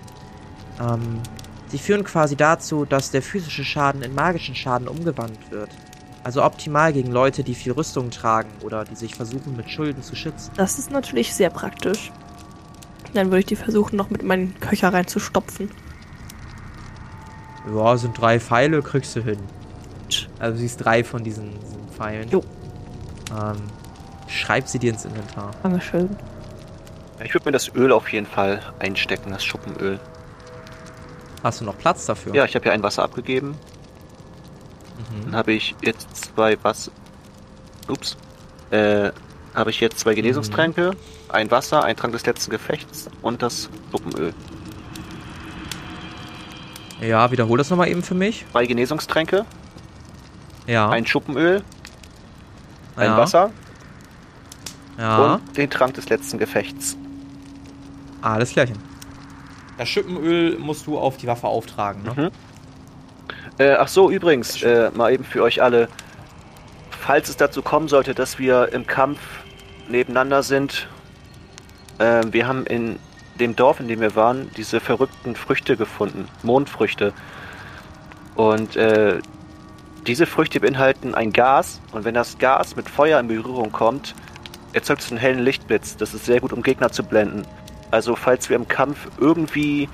Ähm, sie führen quasi dazu, dass der physische Schaden in magischen Schaden umgewandelt wird. Also optimal gegen Leute, die viel Rüstung tragen oder die sich versuchen, mit Schulden zu schützen. Das ist natürlich sehr praktisch. Dann würde ich die versuchen, noch mit meinen Köcher reinzustopfen. Ja, sind drei Pfeile, kriegst du hin. Also du siehst drei von diesen, diesen Pfeilen. Jo. Ähm, schreib sie dir ins Inventar. Dankeschön. Ich würde mir das Öl auf jeden Fall einstecken, das Schuppenöl. Hast du noch Platz dafür? Ja, ich habe ja ein Wasser abgegeben. Mhm. Dann habe ich jetzt zwei Wasser. Ups. Äh, habe ich jetzt zwei Genesungstränke, ein Wasser, ein Trank des letzten Gefechts und das Suppenöl. Ja, wiederhol das nochmal eben für mich. Zwei Genesungstränke, Ja. ein Schuppenöl, ein ja. Wasser Ja. und den Trank des letzten Gefechts. Alles klärchen. Das Schippenöl musst du auf die Waffe auftragen, ne? Mhm. Äh, ach so, übrigens, äh, mal eben für euch alle. Falls es dazu kommen sollte, dass wir im Kampf nebeneinander sind, äh, wir haben in dem Dorf, in dem wir waren, diese verrückten Früchte gefunden, Mondfrüchte. Und äh, diese Früchte beinhalten ein Gas und wenn das Gas mit Feuer in Berührung kommt, erzeugt es einen hellen Lichtblitz. Das ist sehr gut, um Gegner zu blenden. Also falls wir im Kampf irgendwie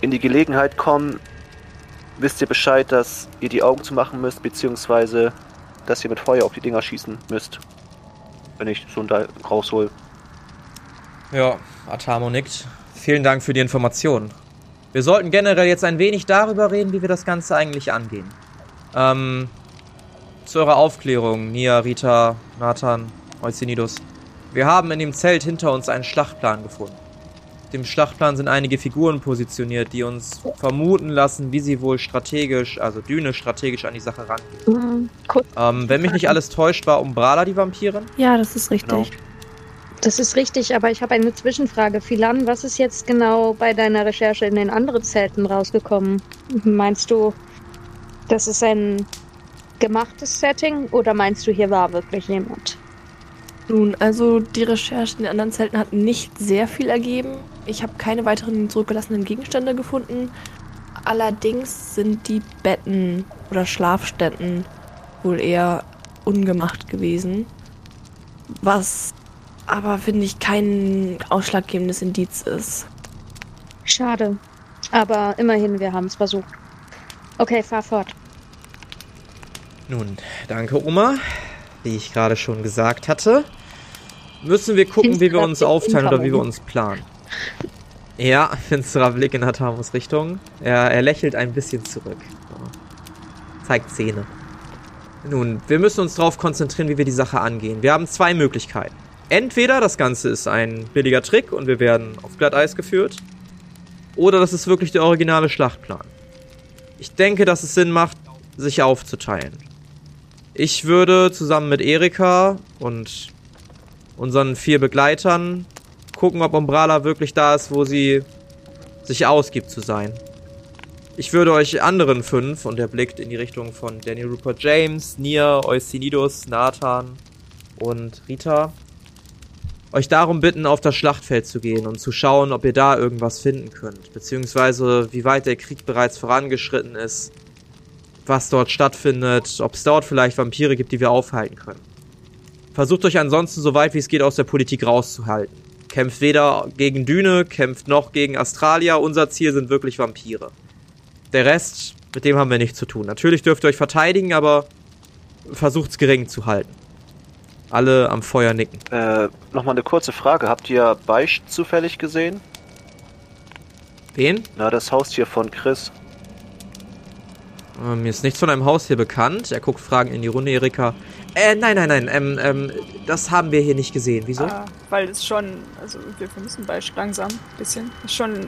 in die Gelegenheit kommen, wisst ihr Bescheid, dass ihr die Augen zu machen müsst, beziehungsweise dass ihr mit Feuer auf die Dinger schießen müsst. Wenn ich so ein Teil raushol. Ja, Atamo nickt. Vielen Dank für die Information. Wir sollten generell jetzt ein wenig darüber reden, wie wir das Ganze eigentlich angehen. Ähm, zu eurer Aufklärung, Nia, Rita, Nathan, Eusenidos. Wir haben in dem Zelt hinter uns einen Schlachtplan gefunden. Auf dem Schlachtplan sind einige Figuren positioniert, die uns vermuten lassen, wie sie wohl strategisch, also Düne strategisch an die Sache rangehen. Mhm, kurz, Ähm, wenn mich nicht alles täuscht, war Umbrala die Vampirin? Ja, das ist richtig. Genau. das ist richtig, aber ich habe eine Zwischenfrage. Philan, was ist jetzt genau bei deiner Recherche in den anderen Zelten rausgekommen? Meinst du, das ist ein gemachtes Setting oder meinst du, hier war wirklich jemand? Nun, also die Recherche in den anderen Zelten hat nicht sehr viel ergeben. Ich habe keine weiteren zurückgelassenen Gegenstände gefunden. Allerdings sind die Betten oder Schlafstätten wohl eher ungemacht gewesen. Was aber, finde ich, kein ausschlaggebendes Indiz ist. Schade. Aber immerhin, wir haben es versucht. Okay, fahr fort. Nun, danke Oma. Wie ich gerade schon gesagt hatte, müssen wir gucken, wie wir uns aufteilen oder wie wir uns planen. Ja, finsterer Blick in Hatamos Richtung. Er, er lächelt ein bisschen zurück. So. Zeigt Zähne. Nun, wir müssen uns darauf konzentrieren, wie wir die Sache angehen. Wir haben zwei Möglichkeiten. Entweder das Ganze ist ein billiger Trick und wir werden auf Glatteis geführt. Oder das ist wirklich der originale Schlachtplan. Ich denke, dass es Sinn macht, sich aufzuteilen. Ich würde zusammen mit Erika und unseren vier Begleitern gucken, ob Umbrala wirklich da ist, wo sie sich ausgibt zu sein. Ich würde euch anderen fünf, und er blickt in die Richtung von Danny Rupert James, Nia, Eusinidos, Nathan und Rita, euch darum bitten, auf das Schlachtfeld zu gehen und zu schauen, ob ihr da irgendwas finden könnt, beziehungsweise wie weit der Krieg bereits vorangeschritten ist, was dort stattfindet, ob es dort vielleicht Vampire gibt, die wir aufhalten können. Versucht euch ansonsten so weit wie es geht aus der Politik rauszuhalten. Kämpft weder gegen Düne, kämpft noch gegen Astralia. Unser Ziel sind wirklich Vampire. Der Rest, mit dem haben wir nichts zu tun. Natürlich dürft ihr euch verteidigen, aber versucht's gering zu halten. Alle am Feuer nicken. Äh, nochmal eine kurze Frage. Habt ihr Beicht zufällig gesehen? Wen? Na, das Haustier von Chris. Äh, mir ist nichts von einem Haus hier bekannt. Er guckt Fragen in die Runde, Erika. Äh, nein, nein, nein. Ähm, ähm, das haben wir hier nicht gesehen. Wieso? Ah, weil es schon, also wir vermissen Beisch langsam ein bisschen. Ist schon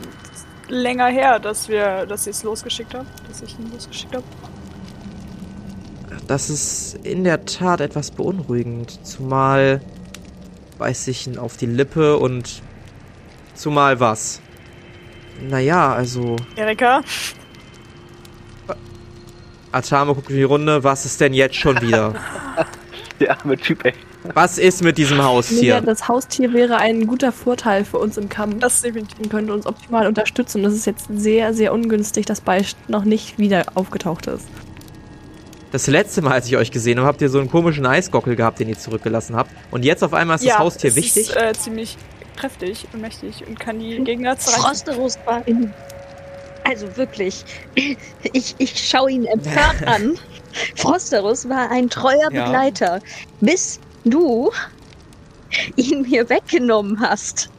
länger her, dass wir, dass ich es losgeschickt habe, dass ich ihn losgeschickt habe. Das ist in der Tat etwas beunruhigend. Zumal beißt sich ihn auf die Lippe und zumal was? Naja, also Erika, Atame guckt in die Runde. Was ist denn jetzt schon wieder? Der arme Typ, ey. Was ist mit diesem Ja, Haustier? das Haustier wäre ein guter Vorteil für uns im Kampf. das definitiv. könnte uns optimal unterstützen. Das ist jetzt sehr, sehr ungünstig, dass Beicht noch nicht wieder aufgetaucht ist. Das letzte Mal, als ich euch gesehen habe, habt ihr so einen komischen Eisgockel gehabt, den ihr zurückgelassen habt. Und jetzt auf einmal ist das Haustier es wichtig. ist äh, ziemlich kräftig und mächtig und kann die Gegner zerreißen. In. Also wirklich, ich, ich schaue ihn empört an. Frosterus war ein treuer Ja. Begleiter, bis du ihn mir weggenommen hast.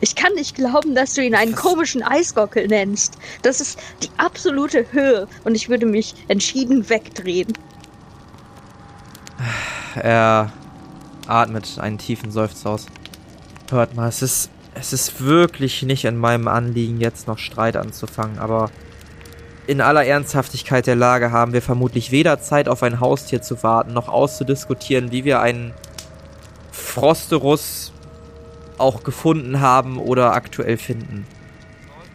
Ich kann nicht glauben, dass du ihn einen Was? komischen Eisgockel nennst. Das ist die absolute Höhe und ich würde mich entschieden wegdrehen. Er atmet einen tiefen Seufzer aus. Hört mal, es ist, es ist wirklich nicht in meinem Anliegen, jetzt noch Streit anzufangen, aber in aller Ernsthaftigkeit der Lage haben wir vermutlich weder Zeit auf ein Haustier zu warten, noch auszudiskutieren, wie wir einen Frosterus auch gefunden haben oder aktuell finden.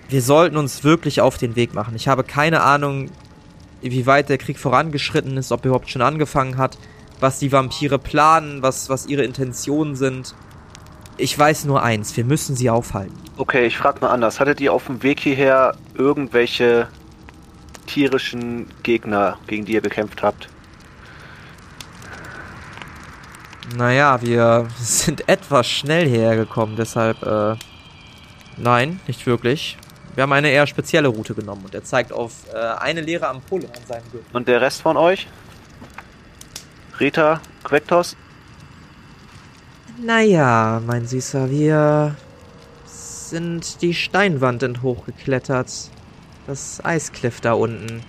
Wir sollten uns wirklich auf den Weg machen. Ich habe keine Ahnung, wie weit der Krieg vorangeschritten ist, ob er überhaupt schon angefangen hat was die Vampire planen, was, was ihre Intentionen sind. Ich weiß nur eins, wir müssen sie aufhalten. Okay, ich frag mal anders. Hattet ihr auf dem Weg hierher irgendwelche tierischen Gegner, gegen die ihr gekämpft habt? Naja, wir sind etwas schnell hierher gekommen, deshalb, äh, nein, nicht wirklich. Wir haben eine eher spezielle Route genommen und er zeigt auf äh, eine leere Ampulle an seinem Gürtel. Und der Rest von euch? Rita, Quektos? Naja, mein Süßer, wir sind die Steinwand hochgeklettert. Das Eiskliff da unten.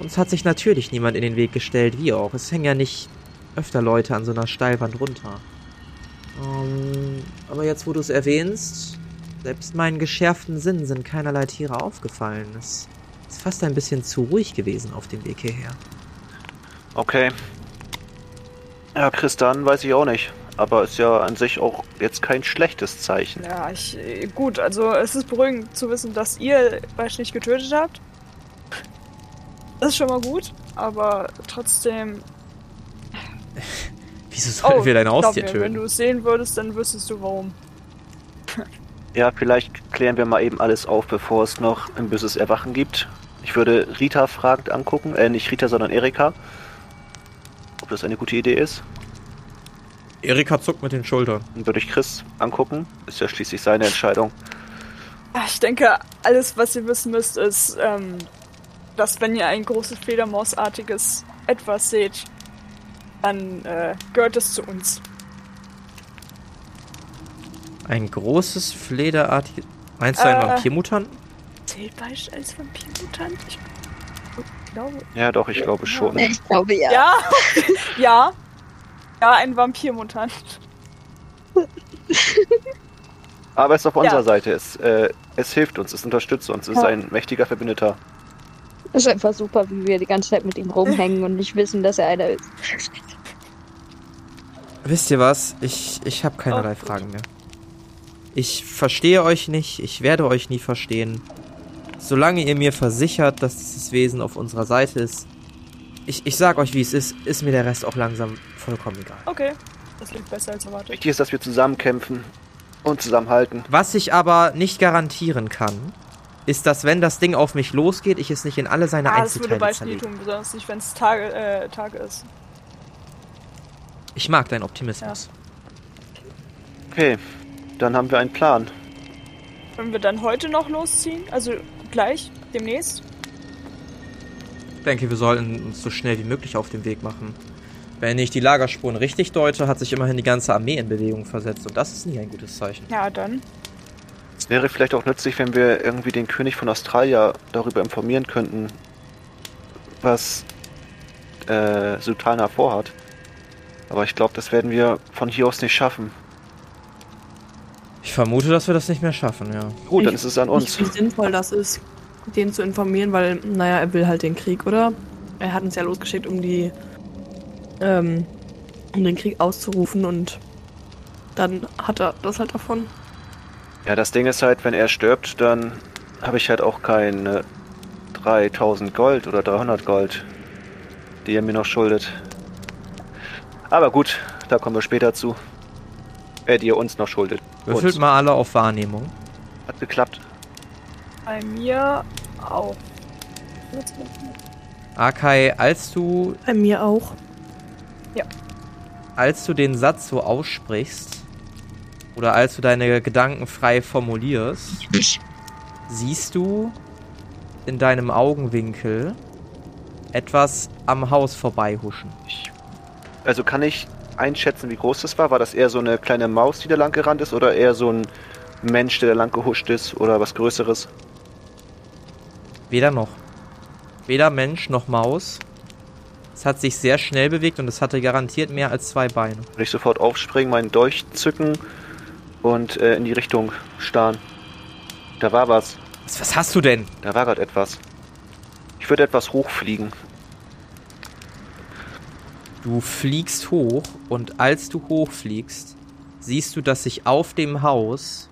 Uns hat sich natürlich niemand in den Weg gestellt, wie auch. Es hängen ja nicht öfter Leute an so einer Steilwand runter. Ähm, aber jetzt, wo du es erwähnst, selbst meinen geschärften Sinnen sind keinerlei Tiere aufgefallen. Es ist fast ein bisschen zu ruhig gewesen auf dem Weg hierher. Okay. Ja, Christian weiß ich auch nicht. Aber ist ja an sich auch jetzt kein schlechtes Zeichen. Ja, ich, äh, gut, also es ist beruhigend zu wissen, dass ihr Beisch nicht getötet habt. Das ist schon mal gut, aber trotzdem. Wieso sollen wir dein Haustier mir, Wenn töten? du es sehen würdest, dann wüsstest du warum. Ja, vielleicht klären wir mal eben alles auf, bevor es noch ein böses Erwachen gibt. Ich würde Rita fragend angucken, äh, nicht Rita, sondern Erika. Ob das eine gute Idee ist. Erika zuckt mit den Schultern. Dann würde ich Chris angucken. Ist ja schließlich seine Entscheidung. Ja, Ich denke, alles, was ihr wissen müsst, ist, ähm, dass wenn ihr ein großes Fledermausartiges etwas seht, dann äh, gehört es zu uns. Ein großes, flederartiges... Meinst du einen Äh. Vampirmutanten? Zählt Beisch als Vampirmutant? Ich glaube. Ja, doch, ich glaube schon. Ich glaube ja. Ja! ja! Ja, ein Vampirmutant. Aber es ist auf Ja. unserer Seite. Es, äh, es hilft uns, es unterstützt uns, es ist Ja. ein mächtiger Verbündeter. Es ist einfach super, wie wir die ganze Zeit mit ihm rumhängen und nicht wissen, dass er einer ist. Wisst ihr was? Ich, ich habe keinerlei Oh. Fragen mehr. Ich verstehe euch nicht, ich werde euch nie verstehen. Solange ihr mir versichert, dass dieses Wesen auf unserer Seite ist, ich, ich sag euch, wie es ist, ist mir der Rest auch langsam vollkommen egal. Okay. Das klingt besser als erwartet. Wichtig ist, dass wir zusammenkämpfen und zusammenhalten. Was ich aber nicht garantieren kann, ist, dass wenn das Ding auf mich losgeht, ich es nicht in alle seine Ah, das würde Einzelteile Beisch nie zerlege. tun, besonders nicht, wenn es Tage, äh, Tage ist. Ich mag deinen Optimismus. Okay. dann haben wir einen Plan. Wollen wir dann heute noch losziehen? Also gleich, demnächst? Ich denke, wir sollten uns so schnell wie möglich auf den Weg machen. Wenn ich die Lagerspuren richtig deute, hat sich immerhin die ganze Armee in Bewegung versetzt und das ist nie ein gutes Zeichen. Ja, dann. Es wäre vielleicht auch nützlich, wenn wir irgendwie den König von Australia darüber informieren könnten, was äh, Sultana vorhat. Aber ich glaube, das werden wir von hier aus nicht schaffen. Ich vermute, dass wir das nicht mehr schaffen, ja. Gut, dann Ich- ist es an uns. Nicht, wie sinnvoll das ist, den zu informieren, weil, naja, er will halt den Krieg, oder? Er hat uns ja losgeschickt, um die, ähm, um den Krieg auszurufen und dann hat er das halt davon. Ja, das Ding ist halt, wenn er stirbt, dann habe ich halt auch keine 3000 Gold oder 300 Gold, die er mir noch schuldet. Aber gut, da kommen wir später zu. Äh, die er uns noch schuldet. Würfelt Uns. mal alle auf Wahrnehmung. Hat geklappt. Bei mir auch. Akai, als du, Bei mir auch. als du den Satz so aussprichst, oder als du deine Gedanken frei formulierst, siehst du in deinem Augenwinkel etwas am Haus vorbeihuschen. Ich, also kann ich einschätzen, wie groß das war? War das eher so eine kleine Maus, die da lang gerannt ist, oder eher so ein Mensch, der da lang gehuscht ist, oder was Größeres? Weder noch. Weder Mensch noch Maus. Es hat sich sehr schnell bewegt und es hatte garantiert mehr als zwei Beine. Würde ich sofort aufspringen, meinen Dolch zücken und äh, in die Richtung starren. Da war was. Was, was hast du denn? Da war gerade etwas. Ich würde etwas hochfliegen. Du fliegst hoch und als du hochfliegst, siehst du, dass sich auf dem Haus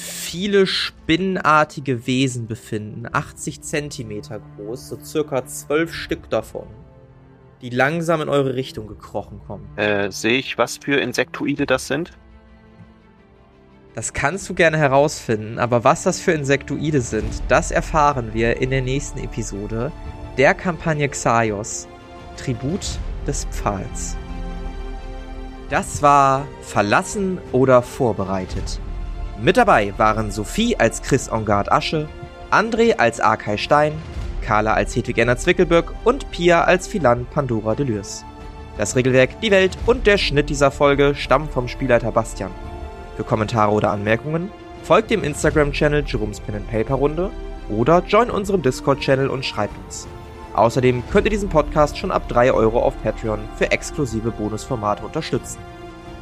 viele spinnenartige Wesen befinden, 80 Zentimeter groß, so circa zwölf Stück davon, die langsam in eure Richtung gekrochen kommen. Äh, sehe ich, was für Insektoide das sind? Das kannst du gerne herausfinden, aber was das für Insektoide sind, das erfahren wir in der nächsten Episode der Kampagne Xaios, Tribut des Pfahls. Das war Verlassen oder Vorbereitet. Mit dabei waren Sophie als Chris Engard Asche, André als Arkay Stein, Carla als Hedwig Enna Zwickelböck und Pia als Philan Pandora Delürs. Das Regelwerk, die Welt und der Schnitt dieser Folge stammen vom Spielleiter Bastian. Für Kommentare oder Anmerkungen folgt dem Instagram-Channel Jerome's Pen and Paper Runde oder join unserem Discord-Channel und schreibt uns. Außerdem könnt ihr diesen Podcast schon ab 3 Euro auf Patreon für exklusive Bonusformate unterstützen.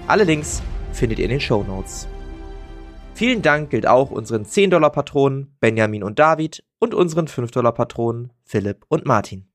Alle Links findet ihr in den Show Notes. Vielen Dank gilt auch unseren 10-Dollar-Patronen Benjamin und David und unseren 5-Dollar-Patronen Philipp und Martin.